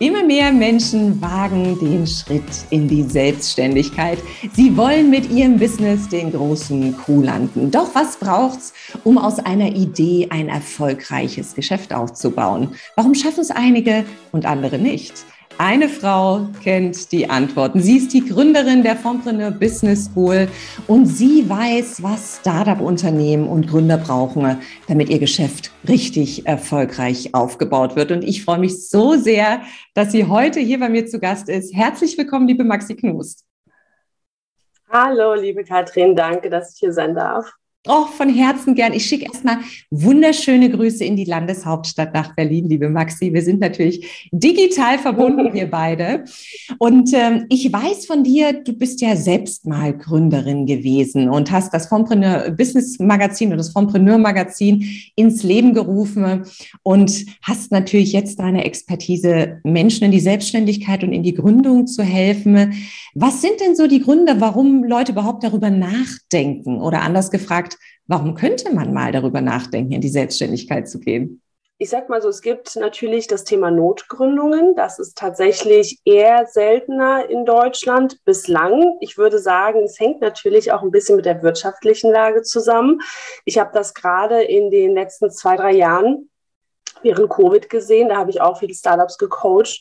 Immer mehr Menschen wagen den Schritt in die Selbstständigkeit. Sie wollen mit ihrem Business den großen Kuh landen. Doch was braucht's, um aus einer Idee ein erfolgreiches Geschäft aufzubauen? Warum schaffen es einige und andere nicht? Eine Frau kennt die Antworten. Sie ist die Gründerin der Fompreneur Business School und sie weiß, was Startup-Unternehmen und Gründer brauchen, damit ihr Geschäft richtig erfolgreich aufgebaut wird. Und ich freue mich so sehr, dass sie heute hier bei mir zu Gast ist. Herzlich willkommen, liebe Maxi Knust. Hallo, liebe Katrin, danke, dass ich hier sein darf. Oh, von Herzen gern. Ich schicke erstmal wunderschöne Grüße in die Landeshauptstadt nach Berlin, liebe Maxi. Wir sind natürlich digital verbunden, wir beide. Und ähm, ich weiß von dir, du bist ja selbst mal Gründerin gewesen und hast das Fompreneur Business Magazin oder das Fompreneur Magazin ins Leben gerufen und hast natürlich jetzt deine Expertise, Menschen in die Selbstständigkeit und in die Gründung zu helfen. Was sind denn so die Gründe, warum Leute überhaupt darüber nachdenken? Oder anders gefragt, warum könnte man mal darüber nachdenken, in die Selbstständigkeit zu gehen? Ich sag mal so, es gibt natürlich das Thema Notgründungen. Das ist tatsächlich eher seltener in Deutschland bislang. Ich würde sagen, es hängt natürlich auch ein bisschen mit der wirtschaftlichen Lage zusammen. Ich habe das gerade in den letzten zwei, drei Jahren während Covid gesehen. Da habe ich auch viele Startups gecoacht.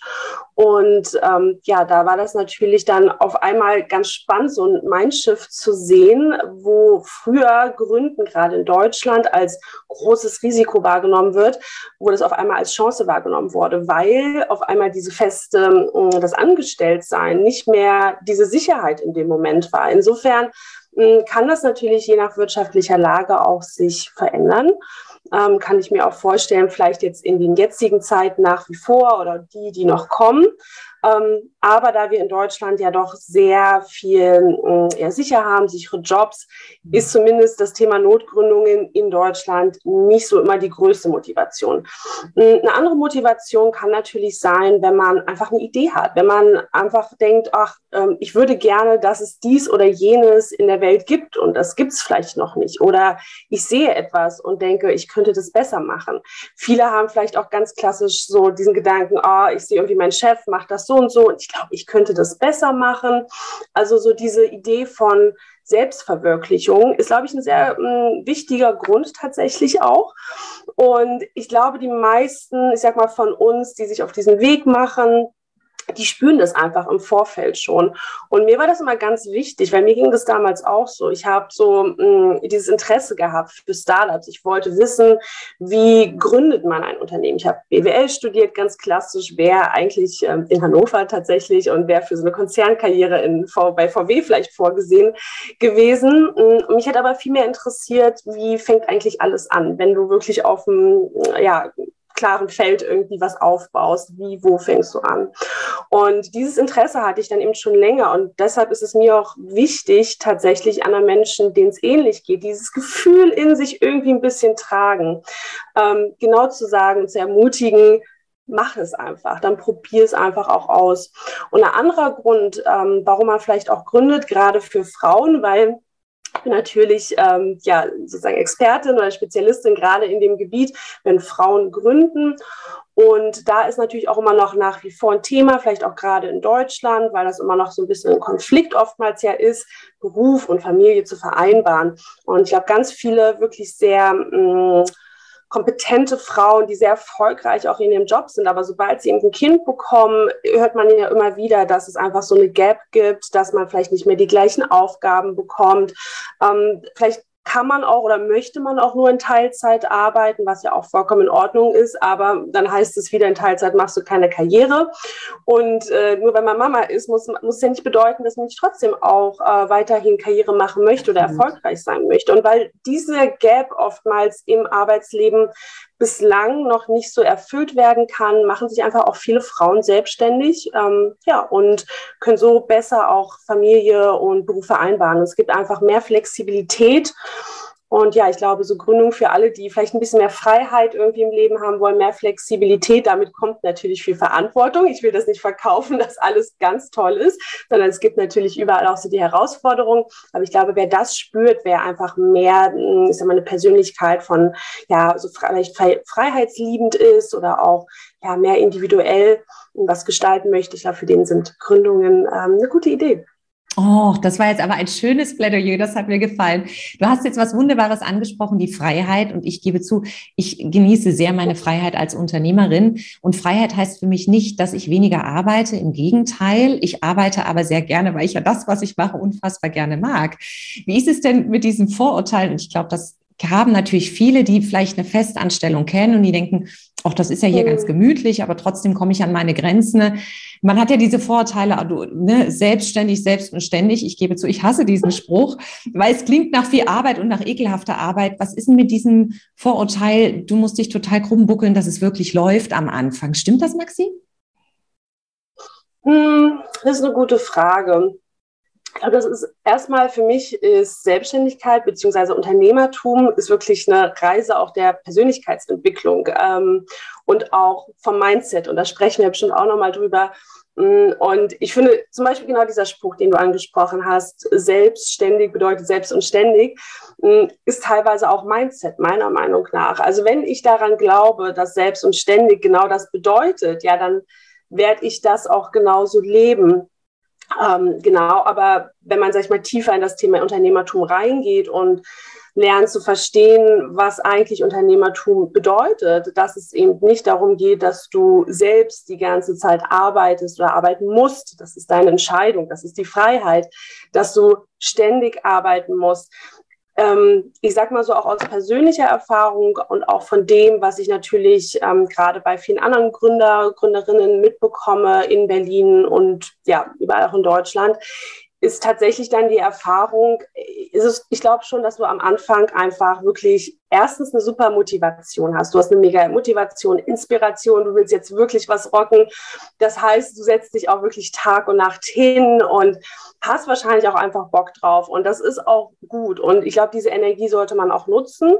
Und ähm, ja, da war das natürlich dann auf einmal ganz spannend, so ein Mindshift zu sehen, wo früher Gründen gerade in Deutschland als großes Risiko wahrgenommen wird, wo das auf einmal als Chance wahrgenommen wurde, weil auf einmal diese feste, äh, das Angestelltsein nicht mehr diese Sicherheit in dem Moment war. Insofern kann das natürlich je nach wirtschaftlicher Lage auch sich verändern. Ähm, kann ich mir auch vorstellen, vielleicht jetzt in den jetzigen Zeiten nach wie vor oder die, die noch kommen, ähm, aber da wir in Deutschland ja doch sehr viel äh, ja, sicher haben, sichere Jobs, mhm. ist zumindest das Thema Notgründungen in Deutschland nicht so immer die größte Motivation. Hm, eine andere Motivation kann natürlich sein, wenn man einfach eine Idee hat, wenn man einfach denkt, ach, ähm, ich würde gerne, dass es dies oder jenes in der Welt gibt und das gibt es vielleicht noch nicht. Oder ich sehe etwas und denke, ich könnte das besser machen. Viele haben vielleicht auch ganz klassisch so diesen Gedanken, oh, ich sehe irgendwie, mein Chef macht das so und so und ich glaube, ich könnte das besser machen. Also so diese Idee von Selbstverwirklichung ist, glaube ich, ein sehr äh, wichtiger Grund tatsächlich auch. Und ich glaube, die meisten, ich sag mal, von uns, die sich auf diesen Weg machen, die spüren das einfach im Vorfeld schon. Und mir war das immer ganz wichtig, weil mir ging das damals auch so. Ich habe so mh, mm, dieses Interesse gehabt für Startups. Ich wollte wissen, wie gründet man ein Unternehmen. Ich habe BWL studiert, ganz klassisch, wer eigentlich ähm, in Hannover tatsächlich und wer für so eine Konzernkarriere in v bei VW vielleicht vorgesehen gewesen. Mm, mich hat aber viel mehr interessiert, wie fängt eigentlich alles an, wenn du wirklich auf dem ja, klaren Feld irgendwie was aufbaust. Wie, wo fängst du an? Und dieses Interesse hatte ich dann eben schon länger. Und deshalb ist es mir auch wichtig, tatsächlich anderen Menschen, denen es ähnlich geht, dieses Gefühl in sich irgendwie ein bisschen tragen. Ähm, genau zu sagen, zu ermutigen, mach es einfach, dann probier es einfach auch aus. Und ein anderer Grund, ähm, warum man vielleicht auch gründet, gerade für Frauen, weil natürlich ähm, ja, sozusagen Expertin oder Spezialistin gerade in dem Gebiet, wenn Frauen gründen. Und da ist natürlich auch immer noch nach wie vor ein Thema, vielleicht auch gerade in Deutschland, weil das immer noch so ein bisschen ein Konflikt oftmals ja ist, Beruf und Familie zu vereinbaren. Und ich glaube, ganz viele wirklich sehr mh, mm, kompetente Frauen, die sehr erfolgreich auch in ihrem Job sind. Aber sobald sie eben ein Kind bekommen, hört man ja immer wieder, dass es einfach so eine Gap gibt, dass man vielleicht nicht mehr die gleichen Aufgaben bekommt. Ähm, vielleicht kann man auch oder möchte man auch nur in Teilzeit arbeiten, was ja auch vollkommen in Ordnung ist, aber dann heißt es wieder, in Teilzeit machst du keine Karriere. Und äh, nur wenn man Mama ist, muss, muss es ja nicht bedeuten, dass man nicht trotzdem auch äh, weiterhin Karriere machen möchte oder erfolgreich sein möchte. Und weil diese Gap oftmals im Arbeitsleben bislang noch nicht so erfüllt werden kann, machen sich einfach auch viele Frauen selbstständig ähm, ja, und können so besser auch Familie und Beruf vereinbaren. Es gibt einfach mehr Flexibilität und ja, ich glaube, so Gründung für alle, die vielleicht ein bisschen mehr Freiheit irgendwie im Leben haben wollen, mehr Flexibilität, damit kommt natürlich viel Verantwortung. Ich will das nicht verkaufen, dass alles ganz toll ist, sondern es gibt natürlich überall auch so die Herausforderungen. Aber ich glaube, wer das spürt, wer einfach mehr, hm, ich sag mal, eine Persönlichkeit von, ja, so vielleicht freiheitsliebend ist oder auch, ja, mehr individuell was gestalten möchte, ich glaube, für den sind Gründungen ähm, eine gute Idee. Oh, das war jetzt aber ein schönes Plädoyer, das hat mir gefallen. Du hast jetzt was Wunderbares angesprochen, die Freiheit. Und ich gebe zu, ich genieße sehr meine Freiheit als Unternehmerin. Und Freiheit heißt für mich nicht, dass ich weniger arbeite. Im Gegenteil, ich arbeite aber sehr gerne, weil ich ja das, was ich mache, unfassbar gerne mag. Wie ist es denn mit diesen Vorurteilen? Und ich glaube, das haben natürlich viele, die vielleicht eine Festanstellung kennen und die denken, auch das ist ja hier mhm. ganz gemütlich, aber trotzdem komme ich an meine Grenzen. Man hat ja diese Vorteile, also, ne, selbstständig, selbst und ständig. Ich gebe zu, ich hasse diesen Spruch, weil es klingt nach viel Arbeit und nach ekelhafter Arbeit. Was ist denn mit diesem Vorurteil, du musst dich total krumm buckeln, dass es wirklich läuft am Anfang? Stimmt das, Maxi? Hm, das ist eine gute Frage. Ich glaube, das ist erstmal für mich ist Selbstständigkeit bzw. Unternehmertum ist wirklich eine Reise auch der Persönlichkeitsentwicklung ähm, und auch vom Mindset. Und da sprechen wir bestimmt auch nochmal drüber. Mm, und ich finde zum Beispiel genau dieser Spruch, den du angesprochen hast, selbstständig bedeutet selbst und ständig, mm, ist teilweise auch Mindset, meiner Meinung nach. Also wenn ich daran glaube, dass selbst und ständig genau das bedeutet, ja, dann werde ich das auch genauso leben. Ähm, genau, aber wenn man, sag ich mal, tiefer in das Thema Unternehmertum reingeht und lernt zu verstehen, was eigentlich Unternehmertum bedeutet, dass es eben nicht darum geht, dass du selbst die ganze Zeit arbeitest oder arbeiten musst. Das ist deine Entscheidung, das ist die Freiheit, dass du ständig arbeiten musst ähm, ich sag mal so auch aus persönlicher Erfahrung und auch von dem, was ich natürlich ähm, gerade bei vielen anderen Gründer, Gründerinnen mitbekomme in Berlin und ja, überall auch in Deutschland, ist tatsächlich dann die Erfahrung, ist es, ich glaube schon, dass du am Anfang einfach wirklich erstens eine super Motivation hast. Du hast eine mega Motivation, Inspiration, du willst jetzt wirklich was rocken. Das heißt, du setzt dich auch wirklich Tag und Nacht hin und hast wahrscheinlich auch einfach Bock drauf. Und das ist auch gut. Und ich glaube, diese Energie sollte man auch nutzen.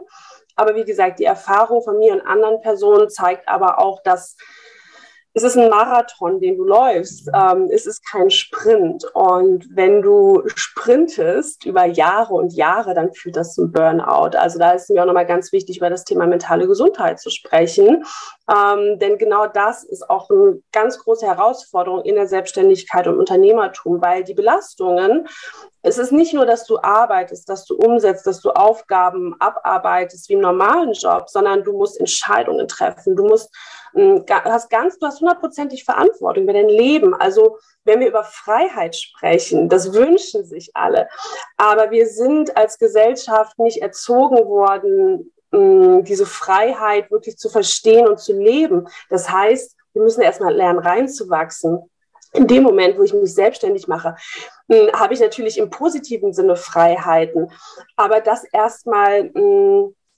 Aber wie gesagt, die Erfahrung von mir und anderen Personen zeigt aber auch, dass es ist ein Marathon, den du läufst. Ähm, es ist kein Sprint. Und wenn du sprintest über Jahre und Jahre, dann führt das zum Burnout. Also da ist mir auch nochmal ganz wichtig, über das Thema mentale Gesundheit zu sprechen. Ähm, denn genau das ist auch eine ganz große Herausforderung in der Selbstständigkeit und Unternehmertum, weil die Belastungen es ist nicht nur, dass du arbeitest, dass du umsetzt, dass du Aufgaben abarbeitest wie im normalen Job, sondern du musst Entscheidungen treffen. Du musst, hast ganz, du hast hundertprozentig Verantwortung über dein Leben. Also, wenn wir über Freiheit sprechen, das wünschen sich alle. Aber wir sind als Gesellschaft nicht erzogen worden, hm, diese Freiheit wirklich zu verstehen und zu leben. Das heißt, wir müssen erstmal lernen, reinzuwachsen in dem Moment, wo ich mich selbstständig mache, hm, habe ich natürlich im positiven Sinne Freiheiten. Aber das erstmal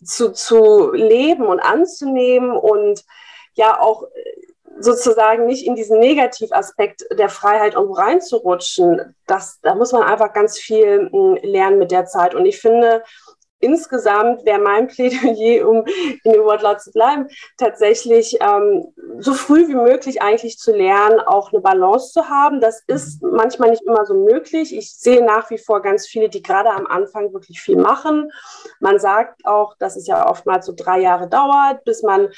zu, zu leben und anzunehmen und ja auch äh, sozusagen nicht in diesen Negativaspekt der Freiheit irgendwo reinzurutschen, das, da muss man einfach ganz viel hm, lernen mit der Zeit. Und ich finde, insgesamt wäre mein Plädoyer, um in dem Wortlaut zu bleiben, tatsächlich ähm, so früh wie möglich eigentlich zu lernen, auch eine Balance zu haben. Das ist manchmal nicht immer so möglich. Ich sehe nach wie vor ganz viele, die gerade am Anfang wirklich viel machen. Man sagt auch, dass es ja oftmals so drei Jahre dauert, bis man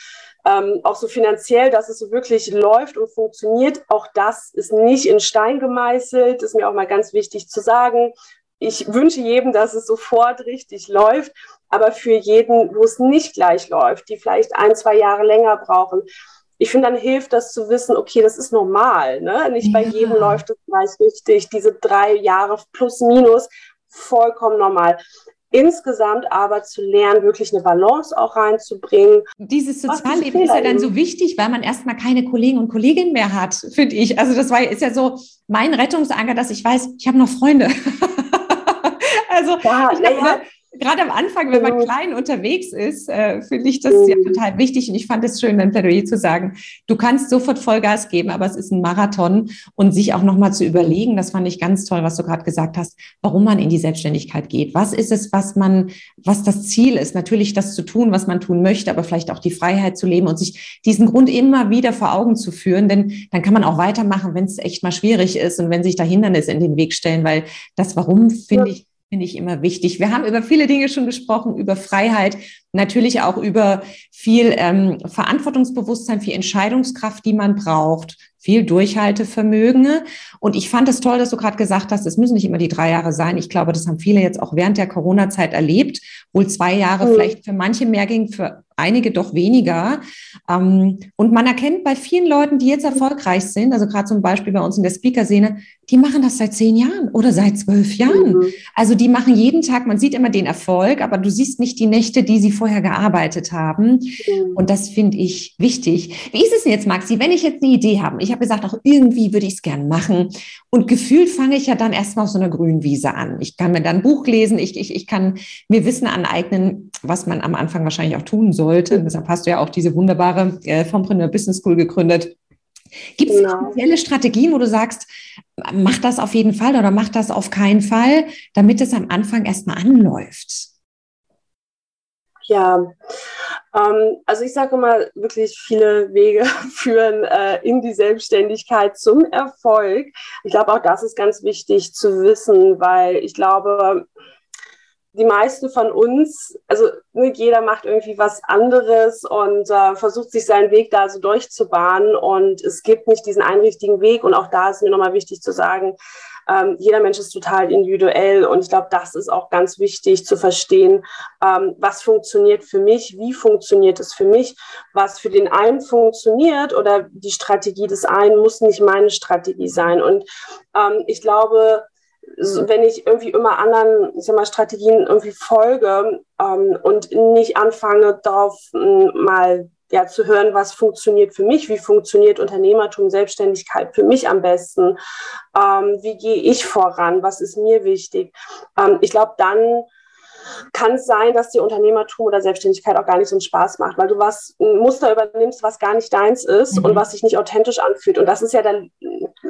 ähm, auch so finanziell, dass es so wirklich läuft und funktioniert. Auch das ist nicht in Stein gemeißelt, ist mir auch mal ganz wichtig zu sagen ich wünsche jedem, dass es sofort richtig läuft, aber für jeden, wo es nicht gleich läuft, die vielleicht ein, zwei Jahre länger brauchen, ich finde, dann hilft das zu wissen, okay, das ist normal. Ne? Nicht bei jedem läuft es gleich richtig. Diese drei Jahre plus minus, vollkommen normal. Insgesamt aber zu lernen, wirklich eine Balance auch reinzubringen. Dieses Sozialleben ist ja dann so wichtig, weil man erstmal keine Kollegen und Kolleginnen mehr hat, finde ich. Also das war, ist ja so mein Rettungsanker, dass ich weiß, ich habe noch Freunde. Also ja, glaube, gerade am Anfang, wenn man klein unterwegs ist, äh, finde ich das ja mhm. total wichtig. Und ich fand es schön, dein Plädoyer zu sagen, du kannst sofort Vollgas geben, aber es ist ein Marathon und sich auch nochmal zu überlegen, das fand ich ganz toll, was du gerade gesagt hast, warum man in die Selbstständigkeit geht. Was ist es, was man, was das Ziel ist? Natürlich das zu tun, was man tun möchte, aber vielleicht auch die Freiheit zu leben und sich diesen Grund immer wieder vor Augen zu führen, denn dann kann man auch weitermachen, wenn es echt mal schwierig ist und wenn sich da Hindernisse in den Weg stellen, weil das Warum finde ich finde ich immer wichtig. Wir haben über viele Dinge schon gesprochen, über Freiheit, natürlich auch über viel ähm, Verantwortungsbewusstsein, viel Entscheidungskraft, die man braucht, viel Durchhaltevermögen. Und ich fand es toll, dass du gerade gesagt hast, es müssen nicht immer die drei Jahre sein. Ich glaube, das haben viele jetzt auch während der Corona-Zeit erlebt, wohl zwei Jahre mhm. vielleicht für manche mehr ging, für einige doch weniger. Ähm, und man erkennt bei vielen Leuten, die jetzt erfolgreich sind, also gerade zum Beispiel bei uns in der Speaker-Szene, die machen das seit zehn Jahren oder seit zwölf Jahren. Mhm. Also die machen jeden Tag, man sieht immer den Erfolg, aber du siehst nicht die Nächte, die sie vorher gearbeitet haben. Mhm. Und das finde ich wichtig. Wie ist es denn jetzt, Maxi, wenn ich jetzt eine Idee habe? Ich habe gesagt, auch irgendwie würde ich es gern machen. Und gefühlt fange ich ja dann erstmal auf so einer grünen Wiese an. Ich kann mir dann ein Buch lesen, ich, ich, ich kann mir Wissen aneignen, was man am Anfang wahrscheinlich auch tun sollte. Mhm. Deshalb hast du ja auch diese wunderbare äh, Fompreneur Business School gegründet. Gibt es genau. spezielle Strategien, wo du sagst, mach das auf jeden Fall oder mach das auf keinen Fall, damit es am Anfang erstmal anläuft? Ja, ähm, also ich sage immer, wirklich viele Wege führen äh, in die Selbstständigkeit zum Erfolg. Ich glaube, auch das ist ganz wichtig zu wissen, weil ich glaube, die meisten von uns, also ne, jeder macht irgendwie was anderes und äh, versucht sich seinen Weg da so durchzubahnen und es gibt nicht diesen einen richtigen Weg und auch da ist mir nochmal wichtig zu sagen, ähm, jeder Mensch ist total individuell und ich glaube, das ist auch ganz wichtig zu verstehen, ähm, was funktioniert für mich, wie funktioniert es für mich, was für den einen funktioniert oder die Strategie des einen muss nicht meine Strategie sein und ähm, ich glaube, wenn ich irgendwie immer anderen ich sag mal, Strategien irgendwie folge ähm, und nicht anfange, darauf ähm, mal ja, zu hören, was funktioniert für mich, wie funktioniert Unternehmertum, Selbstständigkeit für mich am besten, ähm, wie gehe ich voran, was ist mir wichtig. Ähm, ich glaube, dann kann es sein, dass dir Unternehmertum oder Selbstständigkeit auch gar nicht so einen Spaß macht, weil du was ein Muster übernimmst, was gar nicht deins ist mhm. und was sich nicht authentisch anfühlt. Und das ist ja dann,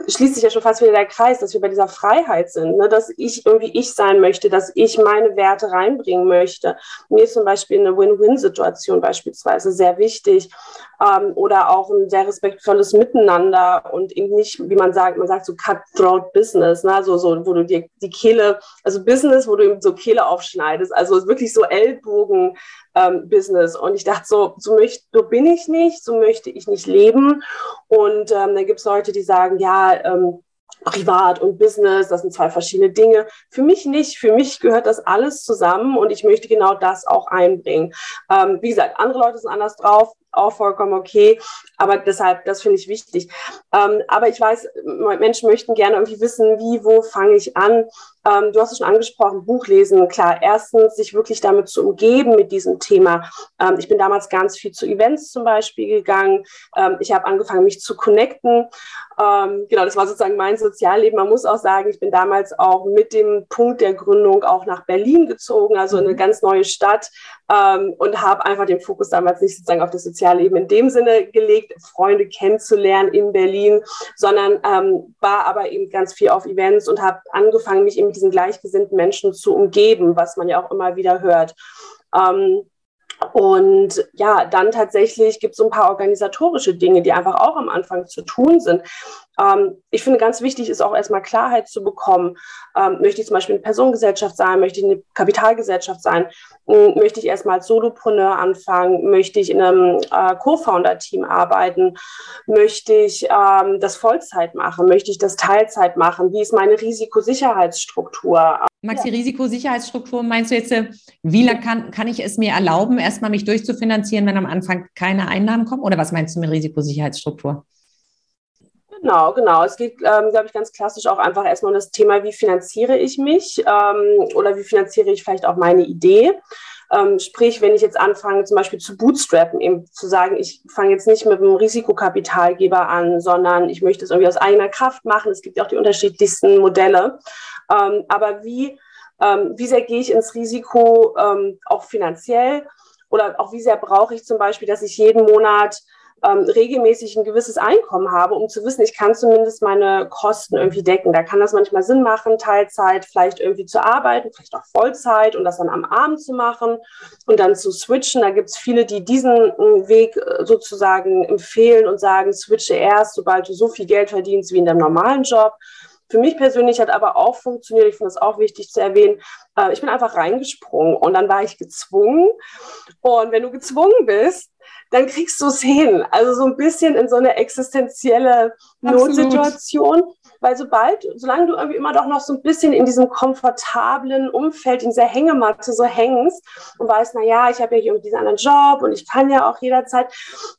schließt sich ja schon fast wieder der Kreis, dass wir bei dieser Freiheit sind, ne? dass ich irgendwie ich sein möchte, dass ich meine Werte reinbringen möchte. Mir ist zum Beispiel eine Win-Win-Situation beispielsweise sehr wichtig ähm, oder auch ein sehr respektvolles Miteinander und eben nicht, wie man sagt, man sagt so cutthroat Business, ne? so, so, wo du dir die Kehle, also Business, wo du eben so Kehle aufschneidest, also wirklich so Ellbogen ähm. Und ich dachte so, so, möcht, so bin ich nicht, so möchte ich nicht leben. Und ähm, dann gibt es Leute, die sagen, ja, ähm, Privat und Business, das sind zwei verschiedene Dinge. Für mich nicht. Für mich gehört das alles zusammen und ich möchte genau das auch einbringen. Ähm, wie gesagt, andere Leute sind anders drauf auch vollkommen okay. Aber deshalb, das finde ich wichtig. Ähm, aber ich weiß, Menschen möchten gerne irgendwie wissen, wie, wo fange ich an? Ähm, du hast es schon angesprochen, Buch lesen. Klar, erstens sich wirklich damit zu umgeben mit diesem Thema. Ähm, ich bin damals ganz viel zu Events zum Beispiel gegangen. Ähm, ich habe angefangen, mich zu connecten. Ähm, genau, das war sozusagen mein Sozialleben. Man muss auch sagen, ich bin damals auch mit dem Punkt der Gründung auch nach Berlin gezogen, also in eine mhm. ganz neue Stadt ähm, und habe einfach den Fokus damals nicht sozusagen auf das Sozialleben in dem Sinne gelegt, Freunde kennenzulernen in Berlin, sondern ähm, war aber eben ganz viel auf Events und habe angefangen, mich eben mit diesen gleichgesinnten Menschen zu umgeben, was man ja auch immer wieder hört. Ähm, und ja, dann tatsächlich gibt es so ein paar organisatorische Dinge, die einfach auch am Anfang zu tun sind. Ähm, ich finde, ganz wichtig ist auch erstmal Klarheit zu bekommen. Ähm, möchte ich zum Beispiel eine Personengesellschaft sein? Möchte ich eine Kapitalgesellschaft sein? Ähm, möchte ich erstmal als Solopreneur anfangen? Möchte ich in einem äh, Co-Founder-Team arbeiten? Möchte ich ähm, das Vollzeit machen? Möchte ich das Teilzeit machen? Wie ist meine Risikosicherheitsstruktur? Maxi, ja. Risikosicherheitsstruktur, meinst du jetzt, äh, wie lange kann, kann ich es mir erlauben, erstmal mich durchzufinanzieren, wenn am Anfang keine Einnahmen kommen? Oder was meinst du mit Risikosicherheitsstruktur? Genau, genau. Es geht, ähm, glaube ich, ganz klassisch auch einfach erstmal um das Thema, wie finanziere ich mich ähm, oder wie finanziere ich vielleicht auch meine Idee. Ähm, sprich, wenn ich jetzt anfange, zum Beispiel zu bootstrappen, eben zu sagen, ich fange jetzt nicht mit einem Risikokapitalgeber an, sondern ich möchte es irgendwie aus eigener Kraft machen. Es gibt ja auch die unterschiedlichsten Modelle. Ähm, aber wie Ähm, wie sehr gehe ich ins Risiko, ähm, auch finanziell? Oder auch wie sehr brauche ich zum Beispiel, dass ich jeden Monat ähm, regelmäßig ein gewisses Einkommen habe, um zu wissen, ich kann zumindest meine Kosten irgendwie decken. Da kann das manchmal Sinn machen, Teilzeit vielleicht irgendwie zu arbeiten, vielleicht auch Vollzeit und das dann am Abend zu machen und dann zu switchen. Da gibt es viele, die diesen äh, Weg äh, sozusagen empfehlen und sagen, switche erst, sobald du so viel Geld verdienst wie in deinem normalen Job. Für mich persönlich hat aber auch funktioniert, ich finde es auch wichtig zu erwähnen, äh, ich bin einfach reingesprungen und dann war ich gezwungen. Und wenn du gezwungen bist, dann kriegst du es hin. Also so ein bisschen in so eine existenzielle Notsituation. Weil sobald, solange du irgendwie immer doch noch so ein bisschen in diesem komfortablen Umfeld, in dieser Hängematte so hängst und weißt, na ja, ich habe ja hier diesen anderen Job und ich kann ja auch jederzeit,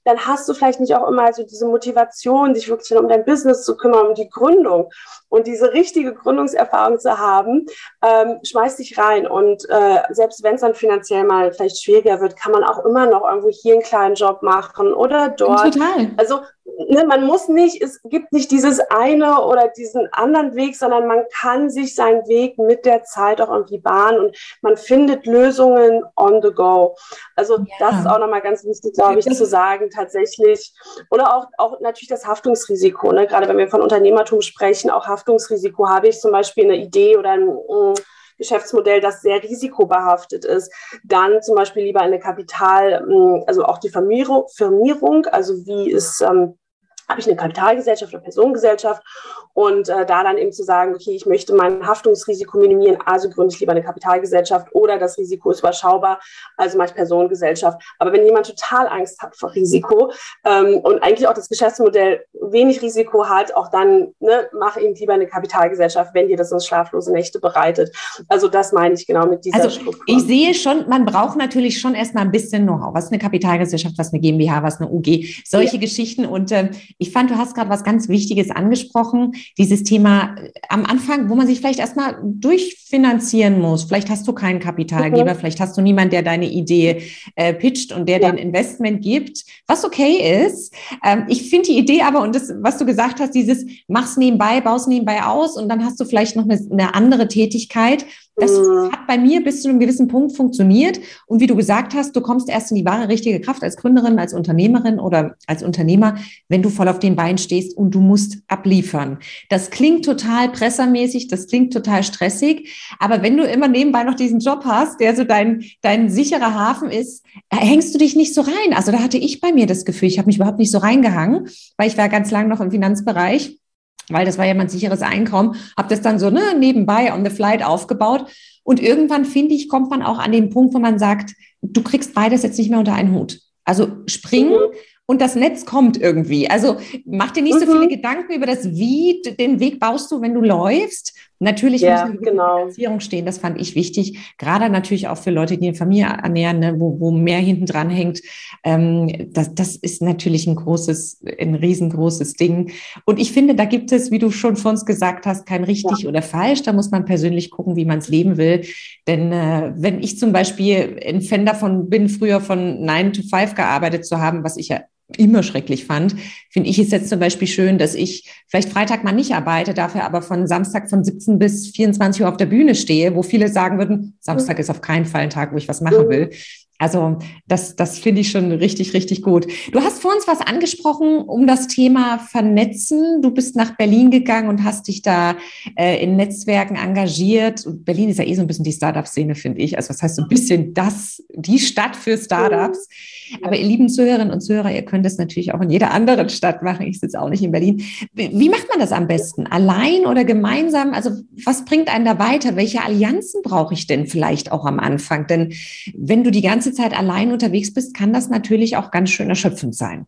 dann hast du vielleicht nicht auch immer so diese Motivation, dich wirklich um dein Business zu kümmern, um die Gründung. Und diese richtige Gründungserfahrung zu haben, ähm, schmeißt dich rein. Und äh, selbst wenn es dann finanziell mal vielleicht schwieriger wird, kann man auch immer noch irgendwo hier einen kleinen Job machen oder dort. Total. Also ne, man muss nicht, es gibt nicht dieses eine oder diesen anderen Weg, sondern man kann sich seinen Weg mit der Zeit auch irgendwie bahnen und man findet Lösungen on the go. Also ja. das ist auch nochmal ganz wichtig, glaube ich, zu sagen, tatsächlich. Oder auch, auch natürlich das Haftungsrisiko. Ne? Gerade wenn wir von Unternehmertum sprechen, auch Haftungsrisiko. Habe ich zum Beispiel eine Idee oder ein mm, Geschäftsmodell, das sehr risikobehaftet ist, dann zum Beispiel lieber eine Kapital, mm, also auch die Firmierung, also wie ist ähm, habe ich eine Kapitalgesellschaft oder Personengesellschaft und äh, da dann eben zu sagen, okay, ich möchte mein Haftungsrisiko minimieren, also gründe ich lieber eine Kapitalgesellschaft oder das Risiko ist überschaubar, also mache ich Personengesellschaft. Aber wenn jemand total Angst hat vor Risiko ähm, und eigentlich auch das Geschäftsmodell wenig Risiko hat, auch dann ne, mache eben lieber eine Kapitalgesellschaft, wenn dir das uns schlaflose Nächte bereitet. Also das meine ich genau mit dieser also, Struktur. Ich sehe schon, man braucht natürlich schon erstmal ein bisschen Know-how. Was ist eine Kapitalgesellschaft, was ist eine GmbH, was ist eine UG, solche ja. Geschichten und äh, ich fand, du hast gerade was ganz Wichtiges angesprochen, dieses Thema äh, am Anfang, wo man sich vielleicht erstmal durchfinanzieren muss. Vielleicht hast du keinen Kapitalgeber, mhm. vielleicht hast du niemanden, der deine Idee äh, pitcht und der ja. den Investment gibt, was okay ist. Ähm, ich finde die Idee aber, und das, was du gesagt hast, dieses mach's nebenbei, baust nebenbei aus und dann hast du vielleicht noch eine, eine andere Tätigkeit. Das mhm. hat bei mir bis zu einem gewissen Punkt funktioniert. Und wie du gesagt hast, du kommst erst in die wahre richtige Kraft als Gründerin, als Unternehmerin oder als Unternehmer, wenn du voll auf den Beinen stehst und du musst abliefern. Das klingt total pressermäßig, das klingt total stressig. Aber wenn du immer nebenbei noch diesen Job hast, der so dein, dein sicherer Hafen ist, hängst du dich nicht so rein. Also da hatte ich bei mir das Gefühl, ich habe mich überhaupt nicht so reingehangen, weil ich war ganz lang noch im Finanzbereich weil das war ja mein sicheres Einkommen, habe das dann so ne, nebenbei on the flight aufgebaut. Und irgendwann, finde ich, kommt man auch an den Punkt, wo man sagt, du kriegst beides jetzt nicht mehr unter einen Hut. Also springen mhm. und das Netz kommt irgendwie. Also mach dir nicht mhm. so viele Gedanken über das Wie, den Weg baust du, wenn du läufst, Natürlich ja, muss eine genau. Finanzierung stehen, das fand ich wichtig. Gerade natürlich auch für Leute, die eine Familie ernähren, ne, wo, wo mehr hinten dran hängt. Ähm, das, das ist natürlich ein großes, ein riesengroßes Ding. Und ich finde, da gibt es, wie du schon vor uns gesagt hast, kein richtig ja. oder falsch. Da muss man persönlich gucken, wie man es leben will. Denn äh, wenn ich zum Beispiel ein Fan davon bin, früher von 9 to 5 gearbeitet zu haben, was ich ja immer schrecklich fand, finde ich es jetzt zum Beispiel schön, dass ich vielleicht Freitag mal nicht arbeite, dafür aber von Samstag von 17 bis 24 Uhr auf der Bühne stehe, wo viele sagen würden, Samstag ist auf keinen Fall ein Tag, wo ich was machen will. Also das, das finde ich schon richtig, richtig gut. Du hast vor uns was angesprochen um das Thema Vernetzen. Du bist nach Berlin gegangen und hast dich da äh, in Netzwerken engagiert. Und Berlin ist ja eh so ein bisschen die Startup-Szene, finde ich. Also was heißt so ein bisschen das, die Stadt für Startups. Aber ihr lieben Zuhörerinnen und Zuhörer, ihr könnt es natürlich auch in jeder anderen Stadt machen. Ich sitze auch nicht in Berlin. Wie macht man das am besten? Allein oder gemeinsam? Also was bringt einen da weiter? Welche Allianzen brauche ich denn vielleicht auch am Anfang? Denn wenn du die ganze Zeit allein unterwegs bist, kann das natürlich auch ganz schön erschöpfend sein.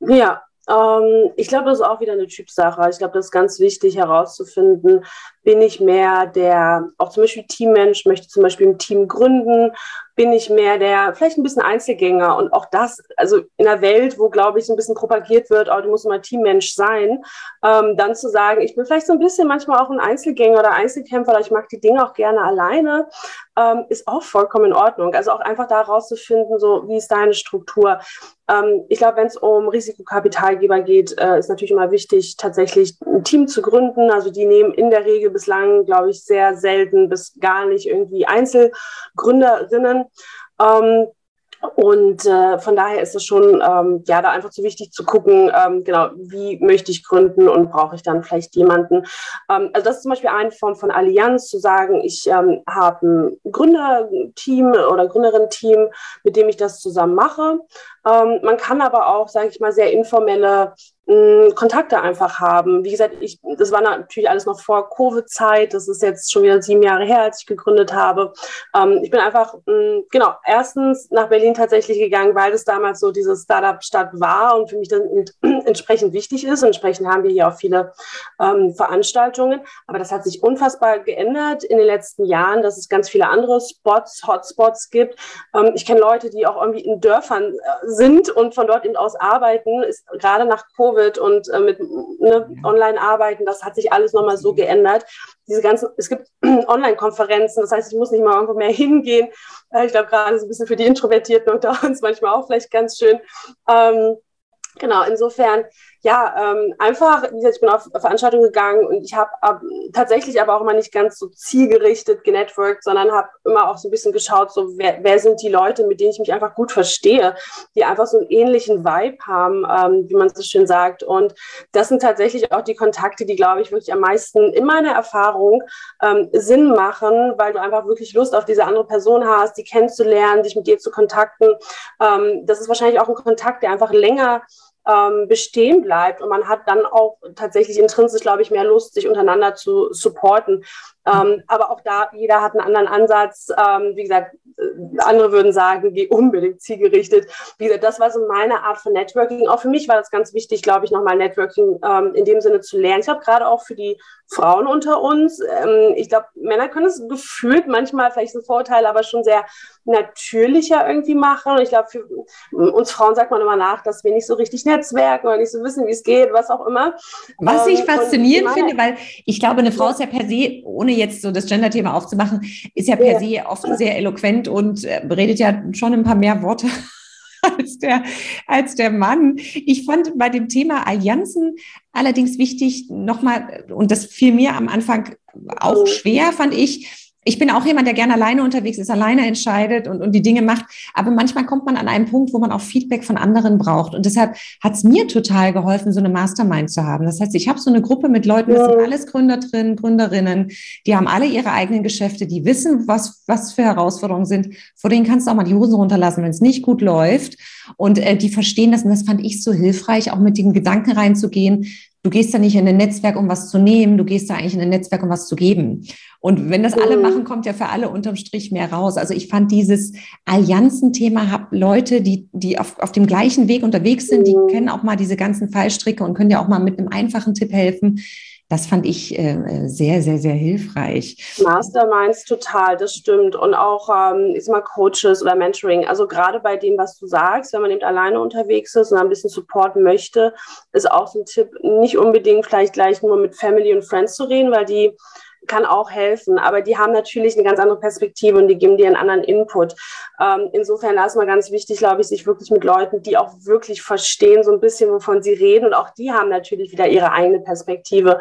Ja, ähm, ich glaube, das ist auch wieder eine Typsache. Ich glaube, das ist ganz wichtig herauszufinden, bin ich mehr der, auch zum Beispiel Teammensch, möchte zum Beispiel ein Team gründen, bin ich mehr der, vielleicht ein bisschen Einzelgänger und auch das, also in einer Welt, wo, glaube ich, so ein bisschen propagiert wird, oh, du musst mal Teammensch sein, ähm, dann zu sagen, ich bin vielleicht so ein bisschen manchmal auch ein Einzelgänger oder Einzelkämpfer oder ich mag die Dinge auch gerne alleine, ähm, ist auch vollkommen in Ordnung. Also auch einfach da rauszufinden, so, wie ist deine Struktur? Ähm, ich glaube, wenn es um Risikokapitalgeber geht, äh, ist natürlich immer wichtig, tatsächlich ein Team zu gründen. Also die nehmen in der Regel bislang, glaube ich, sehr selten bis gar nicht irgendwie Einzelgründerinnen. Ähm, und äh, von daher ist es schon ähm, ja da einfach zu wichtig zu gucken, ähm, genau, wie möchte ich gründen und brauche ich dann vielleicht jemanden. Ähm, also das ist zum Beispiel eine Form von Allianz, zu sagen, ich ähm, habe ein Gründerteam oder Gründerin-Team, mit dem ich das zusammen mache. Ähm, man kann aber auch, sage ich mal, sehr informelle Kontakte einfach haben. Wie gesagt, ich, das war natürlich alles noch vor Covid-Zeit. Das ist jetzt schon wieder sieben Jahre her, als ich gegründet habe. Ähm, ich bin einfach, mh, genau, erstens nach Berlin tatsächlich gegangen, weil es damals so diese Startup-Stadt war und für mich dann entsprechend wichtig ist. Entsprechend haben wir hier auch viele ähm, Veranstaltungen. Aber das hat sich unfassbar geändert in den letzten Jahren, dass es ganz viele andere Spots, Hotspots gibt. Ähm, ich kenne Leute, die auch irgendwie in Dörfern äh, sind und von dort eben aus arbeiten. Ist gerade nach Covid Covid und äh, mit ne, Online-Arbeiten, das hat sich alles nochmal so geändert. Diese ganzen, es gibt Online-Konferenzen, das heißt, ich muss nicht mal irgendwo mehr hingehen. Äh, ich glaube, gerade so ein bisschen für die Introvertierten unter uns manchmal auch vielleicht ganz schön. Ähm, genau, insofern ja, ähm, einfach, ich bin auf Veranstaltungen gegangen und ich habe ähm, tatsächlich aber auch immer nicht ganz so zielgerichtet genetworked, sondern habe immer auch so ein bisschen geschaut, so wer, wer sind die Leute, mit denen ich mich einfach gut verstehe, die einfach so einen ähnlichen Vibe haben, ähm, wie man so schön sagt. Und das sind tatsächlich auch die Kontakte, die, glaube ich, wirklich am meisten in meiner Erfahrung ähm, Sinn machen, weil du einfach wirklich Lust auf diese andere Person hast, die kennenzulernen, dich mit dir zu kontakten. Ähm, das ist wahrscheinlich auch ein Kontakt, der einfach länger ähm, bestehen bleibt. Und man hat dann auch tatsächlich intrinsisch, glaube ich, mehr Lust, sich untereinander zu supporten. Ähm, aber auch da, jeder hat einen anderen Ansatz. Ähm, wie gesagt, äh, andere würden sagen, geh unbedingt zielgerichtet. Wie gesagt, das war so meine Art von Networking. Auch für mich war das ganz wichtig, glaube ich, nochmal Networking ähm, in dem Sinne zu lernen. Ich glaube, gerade auch für die Frauen unter uns. Ähm, ich glaube, Männer können es gefühlt manchmal, vielleicht ein Vorteil, aber schon sehr natürlicher irgendwie machen. Und ich glaube, für uns Frauen sagt man immer nach, dass wir nicht so richtig netzwerken oder nicht so wissen, wie es geht, was auch immer. Was ich ähm, faszinierend finde, weil ich glaube, eine Frau ist ja per se, ohne jetzt so das Gender-Thema aufzumachen, ist ja per se oft sehr eloquent und äh, redet ja schon ein paar mehr Worte als der, als der Mann. Ich fand bei dem Thema Allianzen allerdings wichtig, nochmal, und das fiel mir am Anfang auch schwer, fand ich, ich bin auch jemand, der gerne alleine unterwegs ist, alleine entscheidet und, und die Dinge macht. Aber manchmal kommt man an einen Punkt, wo man auch Feedback von anderen braucht. Und deshalb hat es mir total geholfen, so eine Mastermind zu haben. Das heißt, ich habe so eine Gruppe mit Leuten, das sind alles Gründer drin, Gründerinnen, die haben alle ihre eigenen Geschäfte, die wissen, was, was für Herausforderungen sind. Vor denen kannst du auch mal die Hosen runterlassen, wenn es nicht gut läuft. Und äh, die verstehen das. Und das fand ich so hilfreich, auch mit den Gedanken reinzugehen. Du gehst da nicht in ein Netzwerk, um was zu nehmen, du gehst da eigentlich in ein Netzwerk, um was zu geben. Und wenn das alle mhm. machen, kommt ja für alle unterm Strich mehr raus. Also ich fand dieses Allianzenthema, habe Leute, die, die auf, auf dem gleichen Weg unterwegs sind, die mhm. kennen auch mal diese ganzen Fallstricke und können ja auch mal mit einem einfachen Tipp helfen. Das fand ich äh, sehr, sehr, sehr hilfreich. Masterminds total, das stimmt. Und auch, ähm, ich sag mal, Coaches oder Mentoring. Also gerade bei dem, was du sagst, wenn man eben alleine unterwegs ist und ein bisschen Support möchte, ist auch so ein Tipp, nicht unbedingt vielleicht gleich nur mit Family und Friends zu reden, weil die kann auch helfen, aber die haben natürlich eine ganz andere Perspektive und die geben dir einen anderen Input. Ähm, insofern ist mal ganz wichtig, glaube ich, sich wirklich mit Leuten, die auch wirklich verstehen, so ein bisschen, wovon sie reden. Und auch die haben natürlich wieder ihre eigene Perspektive,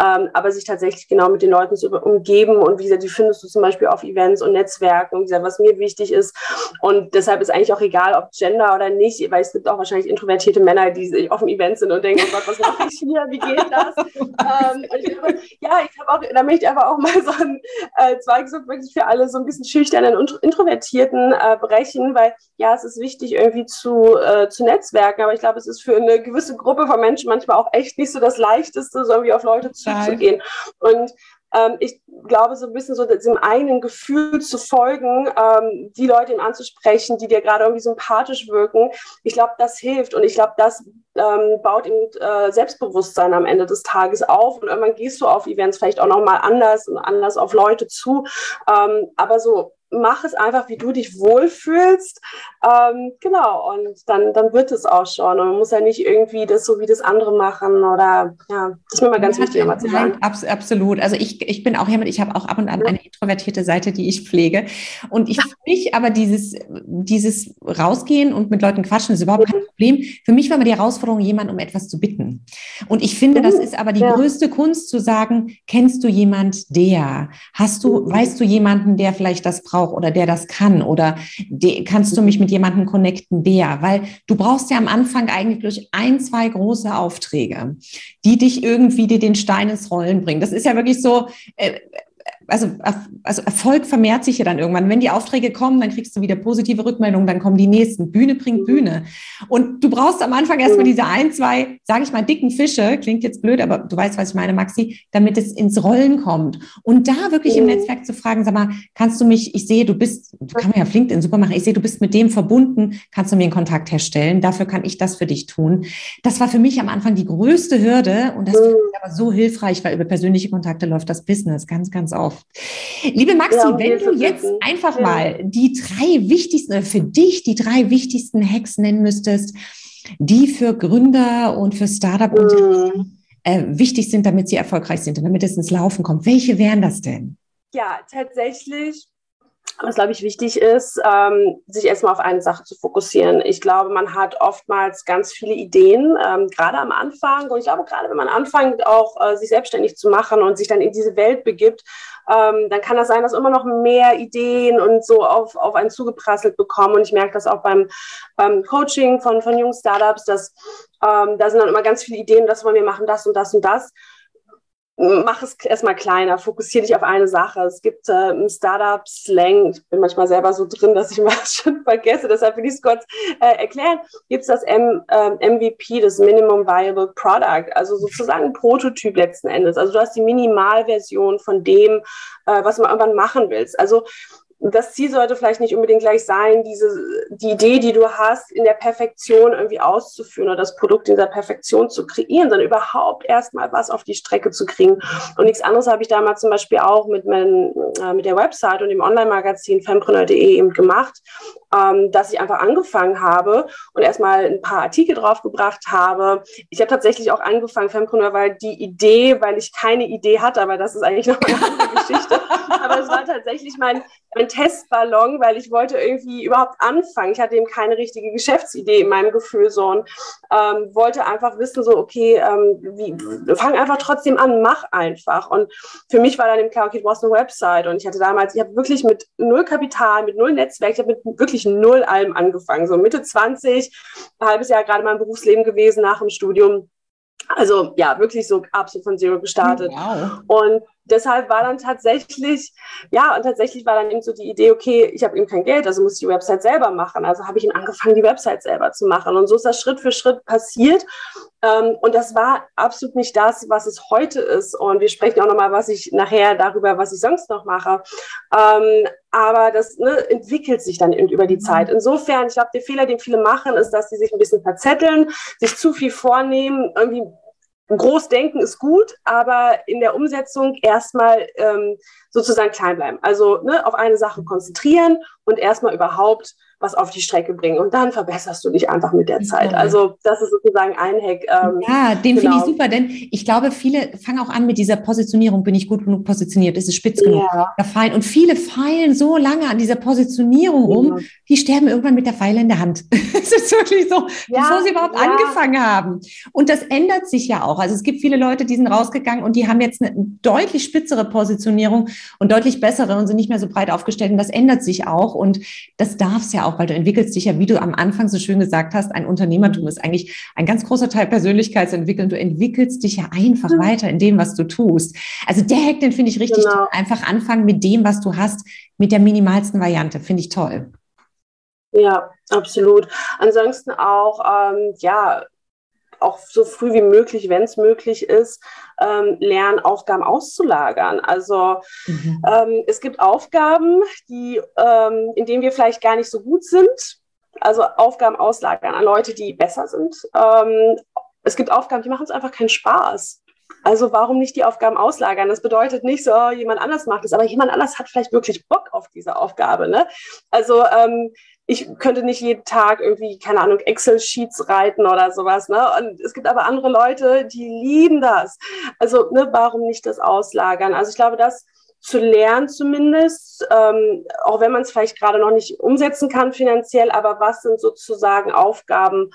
ähm, aber sich tatsächlich genau mit den Leuten zu umgeben. Und wie gesagt, die findest du zum Beispiel auf Events und Netzwerken. Und wie gesagt, was mir wichtig ist. Und deshalb ist eigentlich auch egal, ob Gender oder nicht, weil es gibt auch wahrscheinlich introvertierte Männer, die auf dem Event sind und denken, oh Gott, was mache ich hier, wie geht das? ähm, ich glaube, ja, ich habe auch, da möchte ich aber auch mal so ein äh, Zweig so wirklich für alle so ein bisschen schüchternen und introvertierten äh, brechen, weil ja, es ist wichtig irgendwie zu, äh, zu netzwerken, aber ich glaube, es ist für eine gewisse Gruppe von Menschen manchmal auch echt nicht so das Leichteste, so irgendwie auf Leute zuzugehen. Und ähm, ich glaube, so ein bisschen so diesem eigenen Gefühl zu folgen, ähm, die Leute ihm anzusprechen, die dir gerade irgendwie sympathisch wirken. Ich glaube, das hilft und ich glaube, das ähm, baut ihm äh, Selbstbewusstsein am Ende des Tages auf und irgendwann gehst du auf Events vielleicht auch nochmal anders und anders auf Leute zu. Ähm, aber so mach es einfach, wie du dich wohlfühlst. Ähm, genau, und dann, dann wird es auch schon. Und man muss ja nicht irgendwie das so wie das andere machen oder ja, das ist mir mal ganz ja, wichtig, immer zu sagen. Abs absolut. Also ich, ich bin auch jemand, ich habe auch ab und an eine introvertierte Seite, die ich pflege. Und ich für mich aber dieses, dieses Rausgehen und mit Leuten quatschen ist überhaupt kein Problem. Für mich war immer die Herausforderung, jemanden um etwas zu bitten. Und ich finde, das mhm. ist aber die ja. größte Kunst zu sagen, kennst du jemand, der? Hast du, mhm. weißt du jemanden, der vielleicht das braucht? auch oder der das kann oder de, kannst du mich mit jemandem connecten, der, weil du brauchst ja am Anfang eigentlich durch ein, zwei große Aufträge, die dich irgendwie dir den Stein ins Rollen bringen. Das ist ja wirklich so, äh, also, also Erfolg vermehrt sich ja dann irgendwann. Wenn die Aufträge kommen, dann kriegst du wieder positive Rückmeldungen, dann kommen die nächsten. Bühne bringt Bühne. Und du brauchst am Anfang erstmal diese ein, zwei, sage ich mal, dicken Fische, klingt jetzt blöd, aber du weißt, was ich meine, Maxi, damit es ins Rollen kommt. Und da wirklich im Netzwerk zu fragen, sag mal, kannst du mich, ich sehe, du bist, du kann man ja auf LinkedIn super machen, ich sehe, du bist mit dem verbunden, kannst du mir einen Kontakt herstellen, dafür kann ich das für dich tun. Das war für mich am Anfang die größte Hürde und das finde ich aber so hilfreich, weil über persönliche Kontakte läuft das Business ganz, ganz oft. Liebe Maxi, ja, wenn du jetzt wissen. einfach ja. mal die drei wichtigsten, für dich die drei wichtigsten Hacks nennen müsstest, die für Gründer und für Startup-Unternehmen äh, wichtig sind, damit sie erfolgreich sind und damit es ins Laufen kommt. Welche wären das denn? Ja, tatsächlich was, glaube ich, wichtig ist, ähm, sich erstmal auf eine Sache zu fokussieren. Ich glaube, man hat oftmals ganz viele Ideen, ähm, gerade am Anfang. Und ich glaube, gerade wenn man anfängt, auch äh, sich selbstständig zu machen und sich dann in diese Welt begibt, ähm, dann kann das sein, dass immer noch mehr Ideen und so auf, auf einen zugeprasselt bekommen. Und ich merke das auch beim, beim Coaching von, von jungen Startups, dass ähm, da sind dann immer ganz viele Ideen, das wollen wir machen, das und das und das mach es erstmal kleiner, fokussiere dich auf eine Sache. Es gibt äh, im Startup-Slang, ich bin manchmal selber so drin, dass ich mal schon vergesse, deshalb will ich es kurz äh, erklären, gibt es das M, äh, MVP, das Minimum Viable Product, also sozusagen ein Prototyp letzten Endes. Also du hast die Minimalversion von dem, äh, was du irgendwann machen willst. Also das Ziel sollte vielleicht nicht unbedingt gleich sein, diese, die Idee, die du hast, in der Perfektion irgendwie auszuführen oder das Produkt in der Perfektion zu kreieren, sondern überhaupt erstmal was auf die Strecke zu kriegen. Und nichts anderes habe ich damals zum Beispiel auch mit, mein, äh, mit der Website und dem Online-Magazin fempreneur.de eben gemacht, ähm, dass ich einfach angefangen habe und erstmal ein paar Artikel draufgebracht habe. Ich habe tatsächlich auch angefangen, Fempreneur, weil die Idee, weil ich keine Idee hatte, aber das ist eigentlich noch eine andere Geschichte. aber es war tatsächlich mein, mein Testballon, weil ich wollte irgendwie überhaupt anfangen. Ich hatte eben keine richtige Geschäftsidee in meinem Gefühl so und ähm, wollte einfach wissen, so, okay, ähm, wie, fang einfach trotzdem an, mach einfach. Und für mich war dann eben klar, okay, du brauchst eine Website. Und ich hatte damals, ich habe wirklich mit null Kapital, mit null Netzwerk, ich habe mit wirklich null allem angefangen. So Mitte 20, ein halbes Jahr gerade mein Berufsleben gewesen nach dem Studium. Also ja, wirklich so absolut von Zero gestartet. Wow. Und deshalb war dann tatsächlich, ja, und tatsächlich war dann eben so die Idee, okay, ich habe eben kein Geld, also muss ich die Website selber machen. Also habe ich ihn angefangen, die Website selber zu machen. Und so ist das Schritt für Schritt passiert. Ähm, und das war absolut nicht das, was es heute ist. Und wir sprechen auch nochmal, was ich nachher darüber, was ich sonst noch mache. Ähm, aber das ne, entwickelt sich dann über die Zeit. Mhm. Insofern, ich glaube, der Fehler, den viele machen, ist, dass sie sich ein bisschen verzetteln, sich zu viel vornehmen, irgendwie groß denken ist gut, aber in der Umsetzung erstmal ähm, sozusagen klein bleiben. Also ne, auf eine Sache konzentrieren und erstmal überhaupt was auf die Strecke bringen. Und dann verbesserst du dich einfach mit der Zeit. Also das ist sozusagen ein Hack. Ähm, ja, den genau. finde ich super, denn ich glaube, viele fangen auch an mit dieser Positionierung. Bin ich gut genug positioniert? Ist es spitz genug? Ja. Fein. Und viele feilen so lange an dieser Positionierung rum, ja. die sterben irgendwann mit der Pfeile in der Hand. Es ist wirklich so, ja, bevor sie überhaupt angefangen haben. Und das ändert sich ja auch. Also es gibt viele Leute, die sind rausgegangen und die haben jetzt eine deutlich spitzere Positionierung und deutlich bessere und sind nicht mehr so breit aufgestellt. Und das ändert sich auch. Und das darf es ja auch auch, weil du entwickelst dich ja, wie du am Anfang so schön gesagt hast, ein Unternehmertum ist eigentlich ein ganz großer Teil Persönlichkeitsentwickeln. Du entwickelst dich ja einfach mhm. weiter in dem, was du tust. Also der Hack, den finde ich richtig genau. toll. Einfach anfangen mit dem, was du hast, mit der minimalsten Variante. Finde ich toll. Ja, absolut. Ansonsten auch, ähm, ja, auch so früh wie möglich, wenn es möglich ist, ähm, lernen, Aufgaben auszulagern. Also mhm. ähm, es gibt Aufgaben, die, ähm, in denen wir vielleicht gar nicht so gut sind. Also Aufgaben auslagern an Leute, die besser sind. Ähm, es gibt Aufgaben, die machen uns einfach keinen Spaß. Also warum nicht die Aufgaben auslagern? Das bedeutet nicht so, oh, jemand anders macht es, aber jemand anders hat vielleicht wirklich Bock auf diese Aufgabe. Ne? Also ähm, ich könnte nicht jeden Tag irgendwie, keine Ahnung, Excel-Sheets reiten oder sowas. Ne? Und es gibt aber andere Leute, die lieben das. Also ne, warum nicht das auslagern? Also ich glaube, das zu lernen zumindest, ähm, auch wenn man es vielleicht gerade noch nicht umsetzen kann finanziell, aber was sind sozusagen Aufgaben,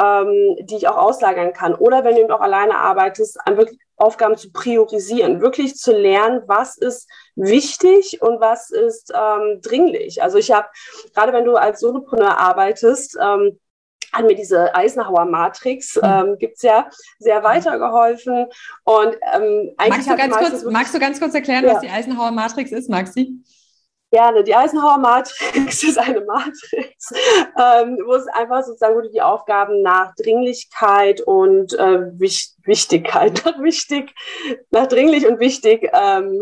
ähm, die ich auch auslagern kann. Oder wenn du eben auch alleine arbeitest, wirklich Aufgaben zu priorisieren, wirklich zu lernen, was ist wichtig und was ist ähm, dringlich. Also ich habe, gerade wenn du als Solopreneur arbeitest, ähm, hat mir diese Eisenhower Matrix, mhm. ähm, gibt es ja, sehr weitergeholfen. Und ähm, magst, du ganz kurz, magst du ganz kurz erklären, ja. was die Eisenhower Matrix ist, Maxi? Gerne. Die Eisenhower Matrix ist eine Matrix, ähm, wo es einfach sozusagen, wo du die Aufgaben nach Dringlichkeit und äh, Wichtigkeit, nach wichtig, nach dringlich und wichtig ähm,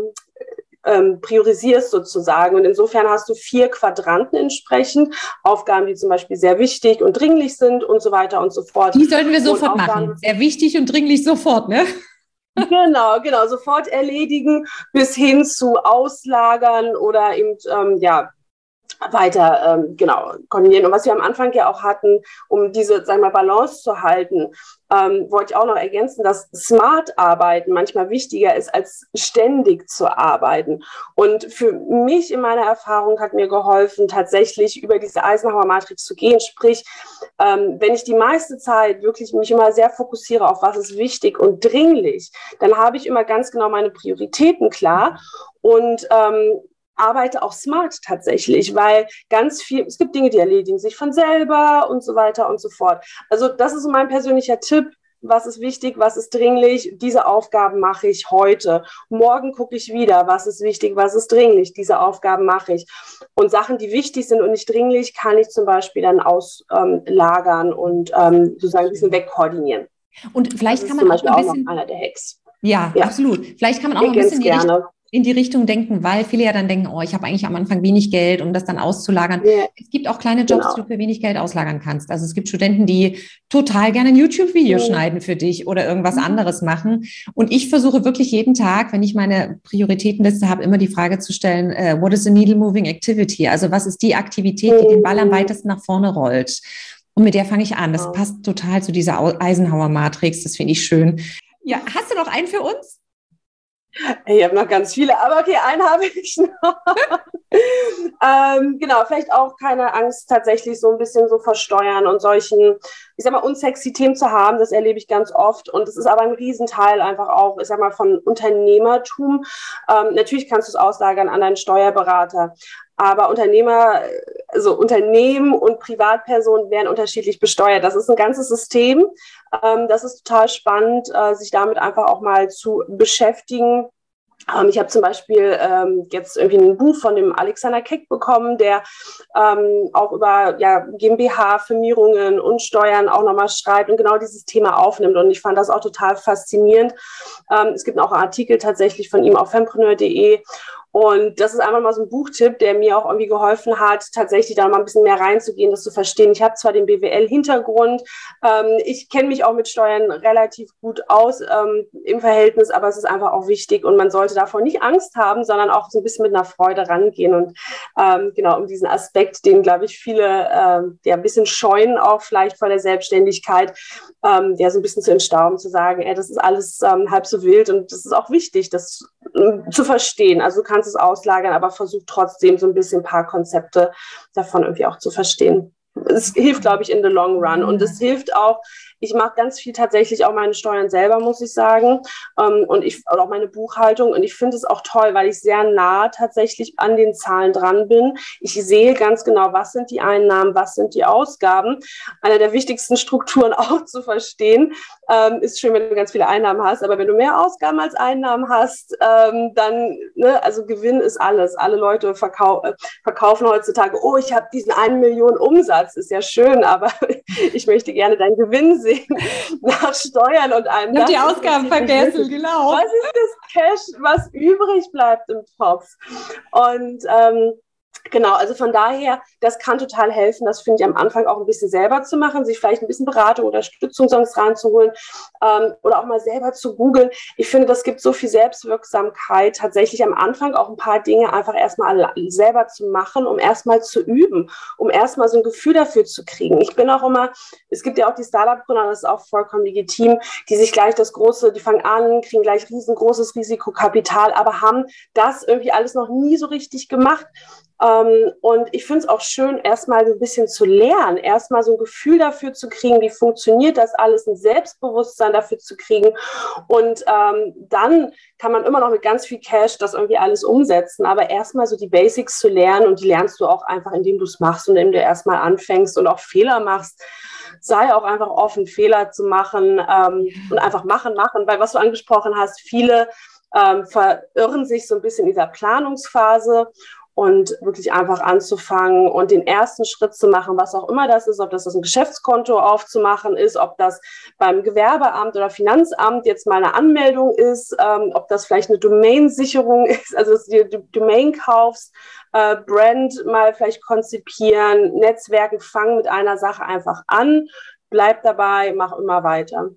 ähm, priorisierst sozusagen. Und insofern hast du vier Quadranten entsprechend. Aufgaben, die zum Beispiel sehr wichtig und dringlich sind und so weiter und so fort. Die sollten wir sofort machen. Sehr wichtig und dringlich sofort, ne? Genau, genau, sofort erledigen bis hin zu auslagern oder eben, ähm, ja, weiter ähm, genau koordinieren. Und was wir am Anfang ja auch hatten, um diese sagen wir, Balance zu halten, ähm, wollte ich auch noch ergänzen, dass smart arbeiten manchmal wichtiger ist, als ständig zu arbeiten. Und für mich in meiner Erfahrung hat mir geholfen, tatsächlich über diese Eisenhower Matrix zu gehen. Sprich, ähm, wenn ich die meiste Zeit wirklich mich immer sehr fokussiere auf was ist wichtig und dringlich, dann habe ich immer ganz genau meine Prioritäten klar und ähm, arbeite auch smart tatsächlich, weil ganz viel, es gibt Dinge, die erledigen sich von selber und so weiter und so fort. Also das ist so mein persönlicher Tipp. Was ist wichtig, was ist dringlich? Diese Aufgaben mache ich heute. Morgen gucke ich wieder, was ist wichtig, was ist dringlich? Diese Aufgaben mache ich. Und Sachen, die wichtig sind und nicht dringlich, kann ich zum Beispiel dann auslagern ähm, und ähm, sozusagen ein bisschen wegkoordinieren. Und vielleicht kann man auch ein bisschen, auch einer der Hacks. Ja, ja, absolut. Vielleicht kann man auch ich ein bisschen die Richtung, in die Richtung denken, weil viele ja dann denken, oh, ich habe eigentlich am Anfang wenig Geld, um das dann auszulagern. Ja. Es gibt auch kleine Jobs, genau. die du für wenig Geld auslagern kannst. Also es gibt Studenten, die total gerne ein YouTube-Video ja. schneiden für dich oder irgendwas mhm. anderes machen. Und ich versuche wirklich jeden Tag, wenn ich meine Prioritätenliste habe, immer die Frage zu stellen, uh, what is a needle moving activity? Also was ist die Aktivität, die den Ball am mhm. weitesten nach vorne rollt? Und mit der fange ich an. Das passt total zu dieser Eisenhower-Matrix. Das finde ich schön. Ja, hast du noch einen für uns? Ich habe noch ganz viele, aber okay, einen habe ich noch. ähm, genau, vielleicht auch keine Angst, tatsächlich so ein bisschen so versteuern und solchen, ich sag mal, unsexy Themen zu haben. Das erlebe ich ganz oft. Und es ist aber ein Riesenteil einfach auch, ich sag mal, von Unternehmertum. Ähm, natürlich kannst du es auslagern an deinen Steuerberater. Aber Unternehmer, also Unternehmen und Privatpersonen werden unterschiedlich besteuert. Das ist ein ganzes System. Ähm, das ist total spannend, äh, sich damit einfach auch mal zu beschäftigen. Ähm, ich habe zum Beispiel ähm, jetzt irgendwie ein Buch von dem Alexander Keck bekommen, der auch über ja, GmbH-Firmierungen und Steuern auch nochmal schreibt und genau dieses Thema aufnimmt. Und ich fand das auch total faszinierend. Es gibt auch einen Artikel tatsächlich von ihm auf fempreneur.de. Und das ist einfach mal so ein Buchtipp, der mir auch irgendwie geholfen hat, tatsächlich da mal ein bisschen mehr reinzugehen, das zu verstehen. Ich habe zwar den BWL-Hintergrund, ähm, ich kenne mich auch mit Steuern relativ gut aus ähm, im Verhältnis, aber es ist einfach auch wichtig und man sollte davor nicht Angst haben, sondern auch so ein bisschen mit einer Freude rangehen. Und ähm, genau um diesen Aspekt, den, glaube ich, viele ähm, ja, ein bisschen scheuen, auch vielleicht vor der Selbstständigkeit, ähm, ja, so ein bisschen zu entstauben, zu sagen, ey, das ist alles ähm, halb so wild und das ist auch wichtig, das zu verstehen. Also du kannst kannst es auslagern, aber versuch trotzdem so ein bisschen ein paar Konzepte davon irgendwie auch zu verstehen. Es hilft, glaube ich, in the long run. Und es hilft auch, ich mache ganz viel tatsächlich auch meine Steuern selber, muss ich sagen. Ähm, und ich auch meine Buchhaltung. Und ich finde es auch toll, weil ich sehr nah tatsächlich an den Zahlen dran bin. Ich sehe ganz genau, was sind die Einnahmen, was sind die Ausgaben. Eine der wichtigsten Strukturen auch zu verstehen. Ähm, ist schön, wenn du ganz viele Einnahmen hast, aber wenn du mehr Ausgaben als Einnahmen hast, ähm, dann, ne, also Gewinn ist alles. Alle Leute verkau äh, verkaufen heutzutage, oh, ich habe diesen einen Million Umsatz, ist ja schön, aber ich möchte gerne deinen Gewinn sehen nach Steuern und allem. Ich habe die Ausgaben vergessen, genau. Was ist das Cash, was übrig bleibt im Topf? Und ähm, Genau, also von daher, das kann total helfen, das finde ich am Anfang auch ein bisschen selber zu machen, sich vielleicht ein bisschen Beratung, Unterstützung sonst reinzuholen ähm, oder auch mal selber zu googeln. Ich finde, das gibt so viel Selbstwirksamkeit, tatsächlich am Anfang auch ein paar Dinge einfach erstmal selber zu machen, um erstmal zu üben, um erstmal so ein Gefühl dafür zu kriegen. Ich bin auch immer, es gibt ja auch die Startup-Gründer, das ist auch vollkommen legitim, die sich gleich das große, die fangen an, kriegen gleich riesengroßes Risikokapital, aber haben das irgendwie alles noch nie so richtig gemacht. Ähm, und ich finde es auch schön, erstmal ein bisschen zu lernen, erstmal so ein Gefühl dafür zu kriegen, wie funktioniert das alles, ein Selbstbewusstsein dafür zu kriegen. Und ähm, dann kann man immer noch mit ganz viel Cash das irgendwie alles umsetzen. Aber erstmal so die Basics zu lernen und die lernst du auch einfach, indem du es machst und indem du erstmal anfängst und auch Fehler machst sei auch einfach offen, Fehler zu machen ähm, und einfach machen, machen. Weil was du angesprochen hast, viele ähm, verirren sich so ein bisschen in dieser Planungsphase und wirklich einfach anzufangen und den ersten Schritt zu machen, was auch immer das ist, ob das, ein Geschäftskonto aufzumachen ist, ob das beim Gewerbeamt oder Finanzamt jetzt mal eine Anmeldung ist, ähm, ob das vielleicht eine Domainsicherung ist, also dass du die Domain kaufst, äh, Brand mal vielleicht konzipieren, Netzwerken, fangen mit einer Sache einfach an, bleib dabei, mach immer weiter.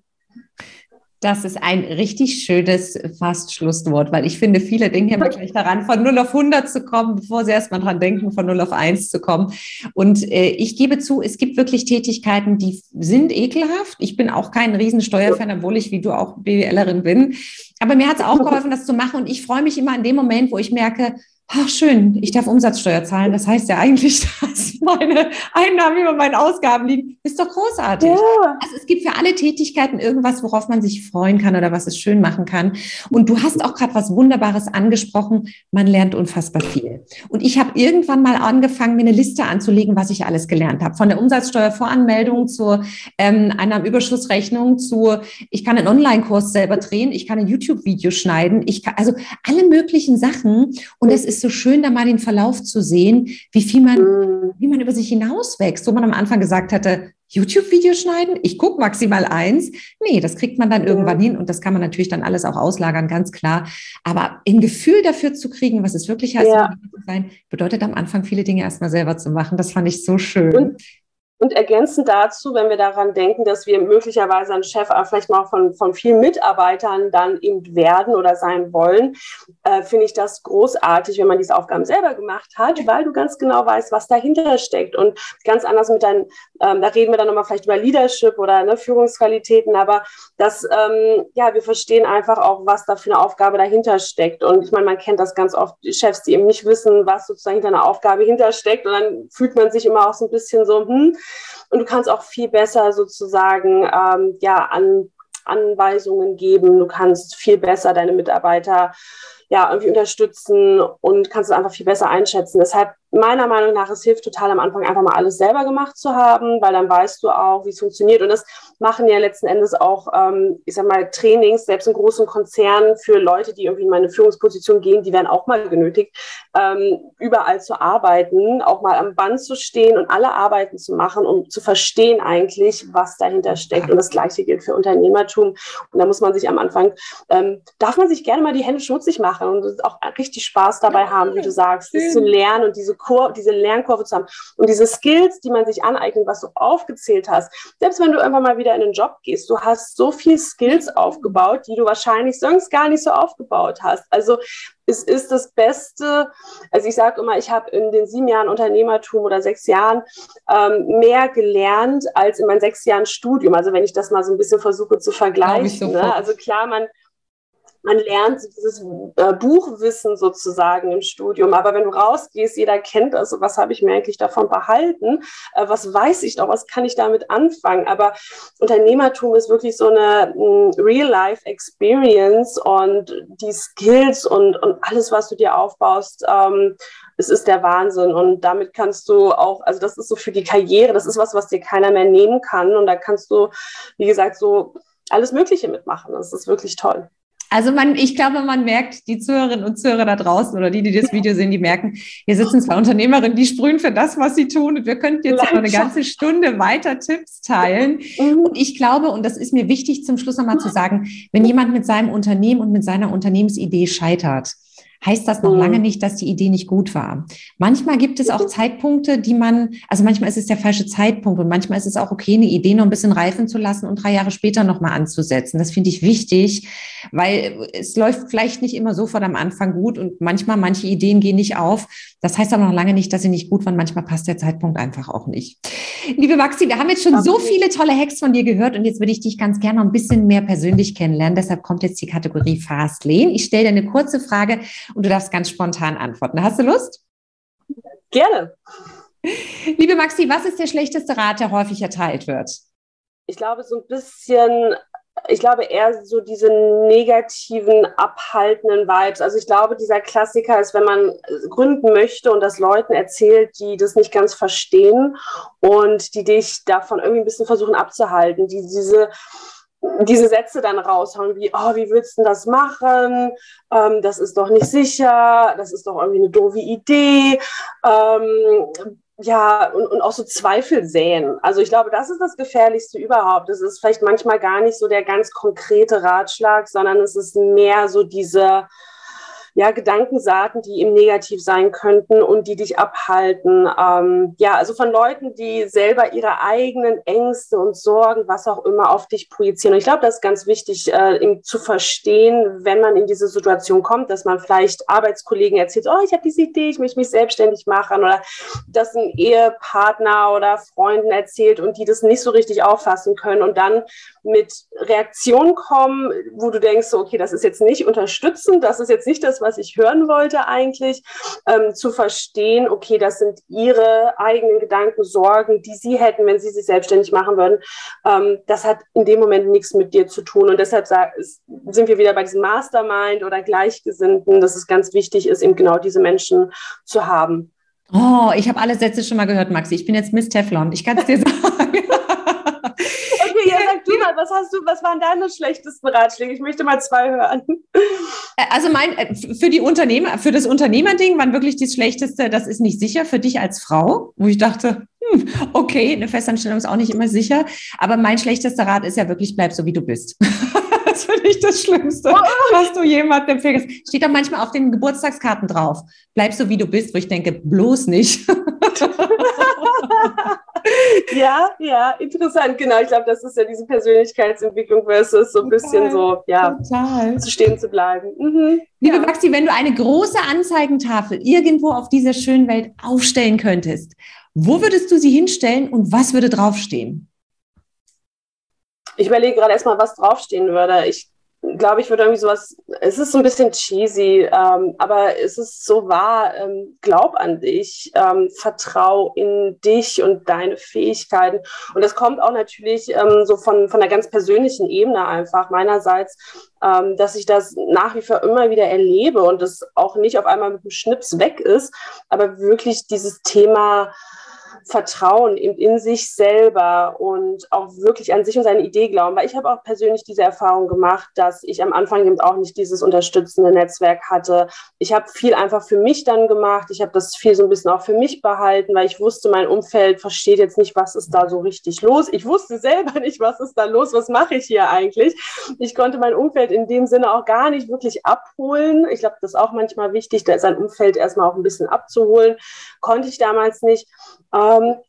Das ist ein richtig schönes Fast-Schlusswort, weil ich finde, viele denken immer gleich daran, von 0 auf 100 zu kommen, bevor sie erst mal dran denken, von 0 auf 1 zu kommen. Und äh, ich gebe zu, es gibt wirklich Tätigkeiten, die sind ekelhaft. Ich bin auch kein Riesensteuerfan, obwohl ich, wie du auch BWLerin bin. Aber mir hat es auch geholfen, das zu machen. Und ich freue mich immer an dem Moment, wo ich merke, ach schön, ich darf Umsatzsteuer zahlen. Das heißt ja eigentlich, dass meine Einnahmen über meinen Ausgaben liegen. Ist doch großartig. Ja. Also es gibt für alle Tätigkeiten irgendwas, worauf man sich freuen kann oder was es schön machen kann. Und du hast auch gerade was Wunderbares angesprochen. Man lernt unfassbar viel. Und ich habe irgendwann mal angefangen, mir eine Liste anzulegen, was ich alles gelernt habe. Von der Umsatzsteuervoranmeldung zur ähm, Einnahmenüberschussrechnung zu, ich kann einen Online-Kurs selber drehen, ich kann ein YouTube-Video schneiden, ich kann, also alle möglichen Sachen. Und es ist ist so schön, da mal den Verlauf zu sehen, wie viel man, mhm. wie man über sich hinauswächst. Wo man am Anfang gesagt hatte, YouTube-Video schneiden, ich gucke maximal eins. Nee, das kriegt man dann irgendwann hin und das kann man natürlich dann alles auch auslagern, ganz klar. Aber ein Gefühl dafür zu kriegen, was es wirklich heißt, ja. sein, bedeutet am Anfang viele Dinge erstmal selber zu machen. Das fand ich so schön. Und und ergänzend dazu, wenn wir daran denken, dass wir möglicherweise ein Chef vielleicht mal von, von vielen Mitarbeitern dann eben werden oder sein wollen, äh, finde ich das großartig, wenn man diese Aufgaben selber gemacht hat, weil du ganz genau weißt, was dahinter steckt. Und ganz anders mit deinen, ähm, da reden wir dann nochmal vielleicht über Leadership oder ne, Führungsqualitäten, aber das, ähm, ja, wir verstehen einfach auch, was da für eine Aufgabe dahinter steckt. Und ich meine, man kennt das ganz oft, Chefs, die eben nicht wissen, was sozusagen hinter einer Aufgabe hintersteckt. Und dann fühlt man sich immer auch so ein bisschen so, hm, und du kannst auch viel besser sozusagen ähm, ja, an, Anweisungen geben. Du kannst viel besser deine Mitarbeiter ja, irgendwie unterstützen und kannst es einfach viel besser einschätzen. Deshalb meiner Meinung nach, es hilft total am Anfang einfach mal alles selber gemacht zu haben, weil dann weißt du auch, wie es funktioniert. Und das machen ja letzten Endes auch, ähm, ich sag mal, Trainings, selbst in großen Konzernen für Leute, die irgendwie in meine Führungsposition gehen, die werden auch mal genötigt, ähm, überall zu arbeiten, auch mal am Band zu stehen und alle Arbeiten zu machen, um zu verstehen eigentlich, was dahinter steckt. Und das Gleiche gilt für Unternehmertum. Und da muss man sich am Anfang, ähm, darf man sich gerne mal die Hände schmutzig machen und auch richtig Spaß dabei haben, wie du sagst, das zu lernen und diese Kur diese Lernkurve zu haben. Und diese Skills, die man sich aneignet, was du aufgezählt hast, selbst wenn du irgendwann mal wieder in den Job gehst, du hast so viel Skills aufgebaut, die du wahrscheinlich sonst gar nicht so aufgebaut hast. Also es ist das Beste, also ich sage immer, ich habe in den sieben Jahren Unternehmertum oder sechs Jahren ähm, mehr gelernt als in meinen sechs Jahren Studium. Also wenn ich das mal so ein bisschen versuche zu vergleichen. Ne? Also klar, man man lernt dieses äh, Buchwissen sozusagen im Studium. Aber wenn du rausgehst, jeder kennt das, was habe ich mir eigentlich davon behalten? Äh, was weiß ich noch? Was kann ich damit anfangen? Aber Unternehmertum ist wirklich so eine Real-Life-Experience und die Skills und, und alles, was du dir aufbaust, ähm, es ist der Wahnsinn. Und damit kannst du auch, also das ist so für die Karriere, das ist was, was dir keiner mehr nehmen kann. Und da kannst du, wie gesagt, so alles Mögliche mitmachen. Das ist wirklich toll. Also man, ich glaube, man merkt, die Zuhörerinnen und Zuhörer da draußen oder die, die das Video sehen, die merken, hier sitzen zwei Unternehmerinnen, die sprühen für das, was sie tun. Und wir könnten jetzt noch eine ganze Stunde weiter Tipps teilen. Mhm. Und ich glaube, und das ist mir wichtig zum Schluss nochmal zu sagen, wenn jemand mit seinem Unternehmen und mit seiner Unternehmensidee scheitert, heißt das noch mhm. lange nicht, dass die Idee nicht gut war. Manchmal gibt es auch Zeitpunkte, die man, also manchmal ist es der falsche Zeitpunkt und manchmal ist es auch okay, eine Idee noch ein bisschen reifen zu lassen und drei Jahre später nochmal anzusetzen. Das finde ich wichtig, weil es läuft vielleicht nicht immer sofort am Anfang gut und manchmal manche Ideen gehen nicht auf. Das heißt aber noch lange nicht, dass sie nicht gut waren. Manchmal passt der Zeitpunkt einfach auch nicht. Liebe Maxi, wir haben jetzt schon so viele tolle Hacks von dir gehört und jetzt würde ich dich ganz gerne noch ein bisschen mehr persönlich kennenlernen. Deshalb kommt jetzt die Kategorie Fast Lane. Ich stelle dir eine kurze Frage und du darfst ganz spontan antworten. Hast du Lust? Gerne. Liebe Maxi, was ist der schlechteste Rat, der häufig erteilt wird? Ich glaube, so ein bisschen ich glaube eher so diese negativen, abhaltenden Vibes. Also ich glaube, dieser Klassiker ist, wenn man gründen möchte und das Leuten erzählt, die das nicht ganz verstehen und die dich davon irgendwie ein bisschen versuchen abzuhalten, die diese diese Sätze dann raushauen, wie, oh, wie willst du das machen? Ähm, das ist doch nicht sicher, das ist doch irgendwie eine doofe Idee. Ähm, ja, und, und auch so Zweifel säen. Also ich glaube, das ist das Gefährlichste überhaupt. Es ist vielleicht manchmal gar nicht so der ganz konkrete Ratschlag, sondern es ist mehr so diese, ja, Gedankensaaten, die eben negativ sein könnten und die dich abhalten. Ähm, ja, also von Leuten, die selber ihre eigenen Ängste und Sorgen, was auch immer, auf dich projizieren. Und ich glaube, das ist ganz wichtig, äh, zu verstehen, wenn man in diese Situation kommt, dass man vielleicht Arbeitskollegen erzählt, oh, ich habe diese Idee, ich möchte mich selbstständig machen oder dass ein Ehepartner oder Freunden erzählt und die das nicht so richtig auffassen können und dann mit Reaktionen kommen, wo du denkst, okay, das ist jetzt nicht unterstützend, das ist jetzt nicht das, was ich hören wollte eigentlich, ähm, zu verstehen, okay, das sind ihre eigenen Gedanken, Sorgen, die sie hätten, wenn sie sich selbstständig machen würden. Ähm, das hat in dem Moment nichts mit dir zu tun. Und deshalb sind wir wieder bei diesem Mastermind oder Gleichgesinnten, dass es ganz wichtig ist, eben genau diese Menschen zu haben. Oh, ich habe alle Sätze schon mal gehört, Maxi. Ich bin jetzt Miss Teflon. Ich kann es dir sagen mal, was hast du, was waren deine schlechtesten Ratschläge? Ich möchte mal zwei hören. Äh, also mein, äh, für die Unternehmer, für das Unternehmerding waren wirklich das Schlechteste, das ist nicht sicher für dich als Frau, wo ich dachte, hm, okay, eine Festanstellung ist auch nicht immer sicher. Aber mein schlechtester Rat ist ja wirklich, bleib so wie du bist. das finde ich das Schlimmste, was du jemandem empfehlst. Steht da manchmal auf den Geburtstagskarten drauf. Bleib so wie du bist, wo ich denke, bloß nicht. ja, ja, interessant. Genau, ich glaube, das ist ja diese Persönlichkeitsentwicklung versus so ein bisschen so, ja, total. zu stehen zu bleiben. Mhm. Liebe ja. Maxi, wenn du eine große Anzeigentafel irgendwo auf dieser schönen Welt aufstellen könntest, wo würdest du sie hinstellen und was würde draufstehen? Ich überlege gerade erstmal, was draufstehen würde. Ich glaube, ich würde irgendwie sowas, es ist so ein bisschen cheesy, ähm, aber es ist so wahr, ähm, glaub an dich, ähm, vertrau in dich und deine Fähigkeiten. Und das kommt auch natürlich ähm, so von, von einer ganz persönlichen Ebene einfach meinerseits, ähm, dass ich das nach wie vor immer wieder erlebe und das auch nicht auf einmal mit einem Schnips weg ist, aber wirklich dieses Thema, Vertrauen in, in sich selber und auch wirklich an sich und seine Idee glauben. Weil ich habe auch persönlich diese Erfahrung gemacht, dass ich am Anfang eben auch nicht dieses unterstützende Netzwerk hatte. Ich habe viel einfach für mich dann gemacht. Ich habe das viel so ein bisschen auch für mich behalten, weil ich wusste, mein Umfeld versteht jetzt nicht, was ist da so richtig los. Ich wusste selber nicht, was ist da los, was mache ich hier eigentlich. Ich konnte mein Umfeld in dem Sinne auch gar nicht wirklich abholen. Ich glaube, das ist auch manchmal wichtig, sein Umfeld erstmal auch ein bisschen abzuholen. Konnte ich damals nicht.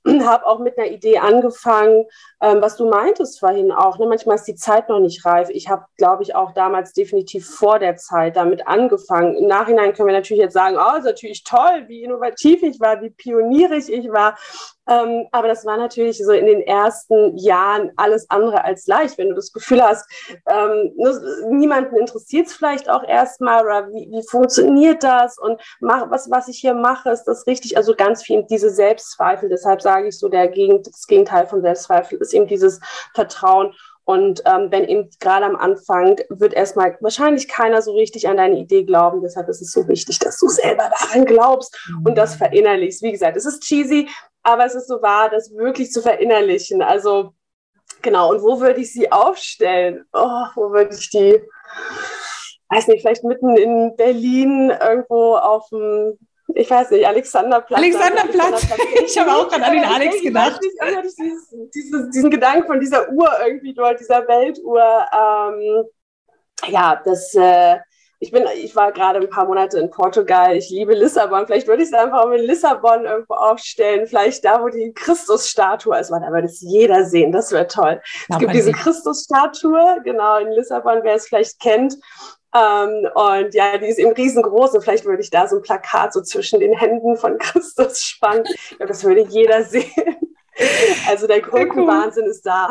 habe auch mit einer Idee angefangen, ähm, was du meintest vorhin auch. Ne? Manchmal ist die Zeit noch nicht reif. Ich habe, glaube ich, auch damals definitiv vor der Zeit damit angefangen. Im Nachhinein können wir natürlich jetzt sagen, oh, ist natürlich toll, wie innovativ ich war, wie pionierig ich war. Ähm, aber das war natürlich so in den ersten Jahren alles andere als leicht, wenn du das Gefühl hast, ähm, niemanden interessiert es vielleicht auch erstmal oder wie, wie funktioniert das und mach, was, was ich hier mache, ist das richtig? Also ganz viel diese Selbstzweifel. Deshalb sage ich so, der Gegend, das Gegenteil von Selbstzweifel ist eben dieses Vertrauen. Und ähm, wenn eben gerade am Anfang wird erstmal wahrscheinlich keiner so richtig an deine Idee glauben. Deshalb ist es so wichtig, dass du selber daran glaubst und das verinnerlichst. Wie gesagt, es ist cheesy, aber es ist so wahr, das wirklich zu verinnerlichen. Also genau, und wo würde ich sie aufstellen? Oh, wo würde ich die, weiß nicht, vielleicht mitten in Berlin irgendwo auf dem ich weiß nicht, Alexanderplatz. Alexanderplatz. ich habe auch gerade an den Alex gedacht. Ich, ich, dieses, dieses, diesen Gedanken von dieser Uhr irgendwie dort, dieser Weltuhr. Ähm, ja, das, äh, ich bin, ich war gerade ein paar Monate in Portugal. Ich liebe Lissabon. Vielleicht würde ich es einfach in Lissabon irgendwo aufstellen. Vielleicht da, wo die Christusstatue ist. Da würde es jeder sehen. Das wäre toll. Ja, es gibt diese Christusstatue, genau, in Lissabon, wer es vielleicht kennt. Ähm, und ja, die ist eben riesengroß. Und vielleicht würde ich da so ein Plakat so zwischen den Händen von Christus spannen. Ja, das würde jeder sehen. Also der Grundwahnsinn cool. ist da.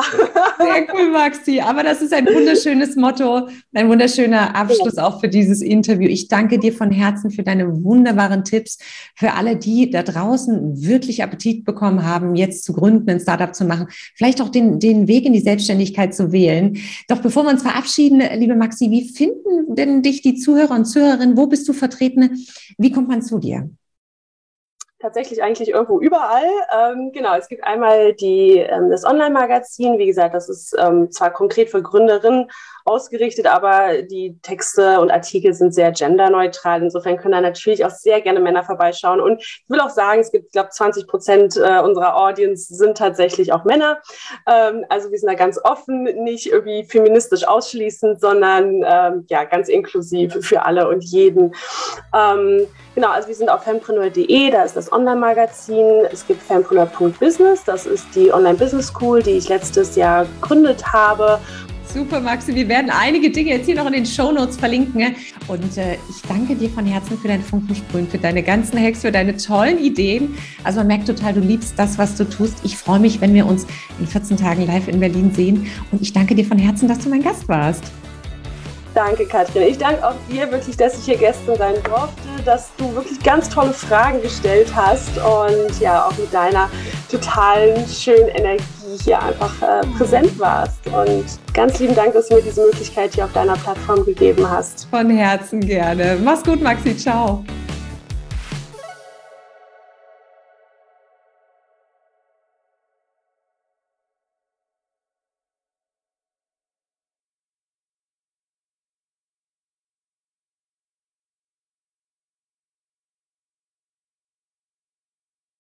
Sehr cool, Maxi. Aber das ist ein wunderschönes Motto, ein wunderschöner Abschluss auch für dieses Interview. Ich danke dir von Herzen für deine wunderbaren Tipps. Für alle, die da draußen wirklich Appetit bekommen haben, jetzt zu gründen, ein Startup zu machen, vielleicht auch den, den Weg in die Selbstständigkeit zu wählen. Doch bevor wir uns verabschieden, liebe Maxi, wie finden denn dich die Zuhörer und Zuhörerinnen? Wo bist du vertreten? Wie kommt man zu dir? Tatsächlich eigentlich irgendwo überall. Ähm, genau, es gibt einmal die, ähm, das Online-Magazin. Wie gesagt, das ist ähm, zwar konkret für Gründerinnen ausgerichtet, aber die Texte und Artikel sind sehr genderneutral. Insofern können da natürlich auch sehr gerne Männer vorbeischauen. Und ich will auch sagen, es gibt, ich glaube, 20 Prozent äh, unserer Audience sind tatsächlich auch Männer. Ähm, also wir sind da ganz offen, nicht irgendwie feministisch ausschließend, sondern ähm, ja, ganz inklusiv für alle und jeden. Ähm, genau, also wir sind auf fempreneur.de, da ist das Online-Magazin. Es gibt fempreneur.business, das ist die Online-Business School, die ich letztes Jahr gegründet habe Super, Maxi. Wir werden einige Dinge jetzt hier noch in den Show Notes verlinken. Und äh, ich danke dir von Herzen für dein Funkensprühen, für deine ganzen Hacks, für deine tollen Ideen. Also man merkt total, du liebst das, was du tust. Ich freue mich, wenn wir uns in 14 Tagen live in Berlin sehen. Und ich danke dir von Herzen, dass du mein Gast warst. Danke, Katrin. Ich danke auch dir wirklich, dass ich hier gestern sein durfte, dass du wirklich ganz tolle Fragen gestellt hast und ja, auch mit deiner totalen schönen Energie hier einfach äh, präsent warst. Und ganz lieben Dank, dass du mir diese Möglichkeit hier auf deiner Plattform gegeben hast. Von Herzen gerne. Mach's gut, Maxi. Ciao.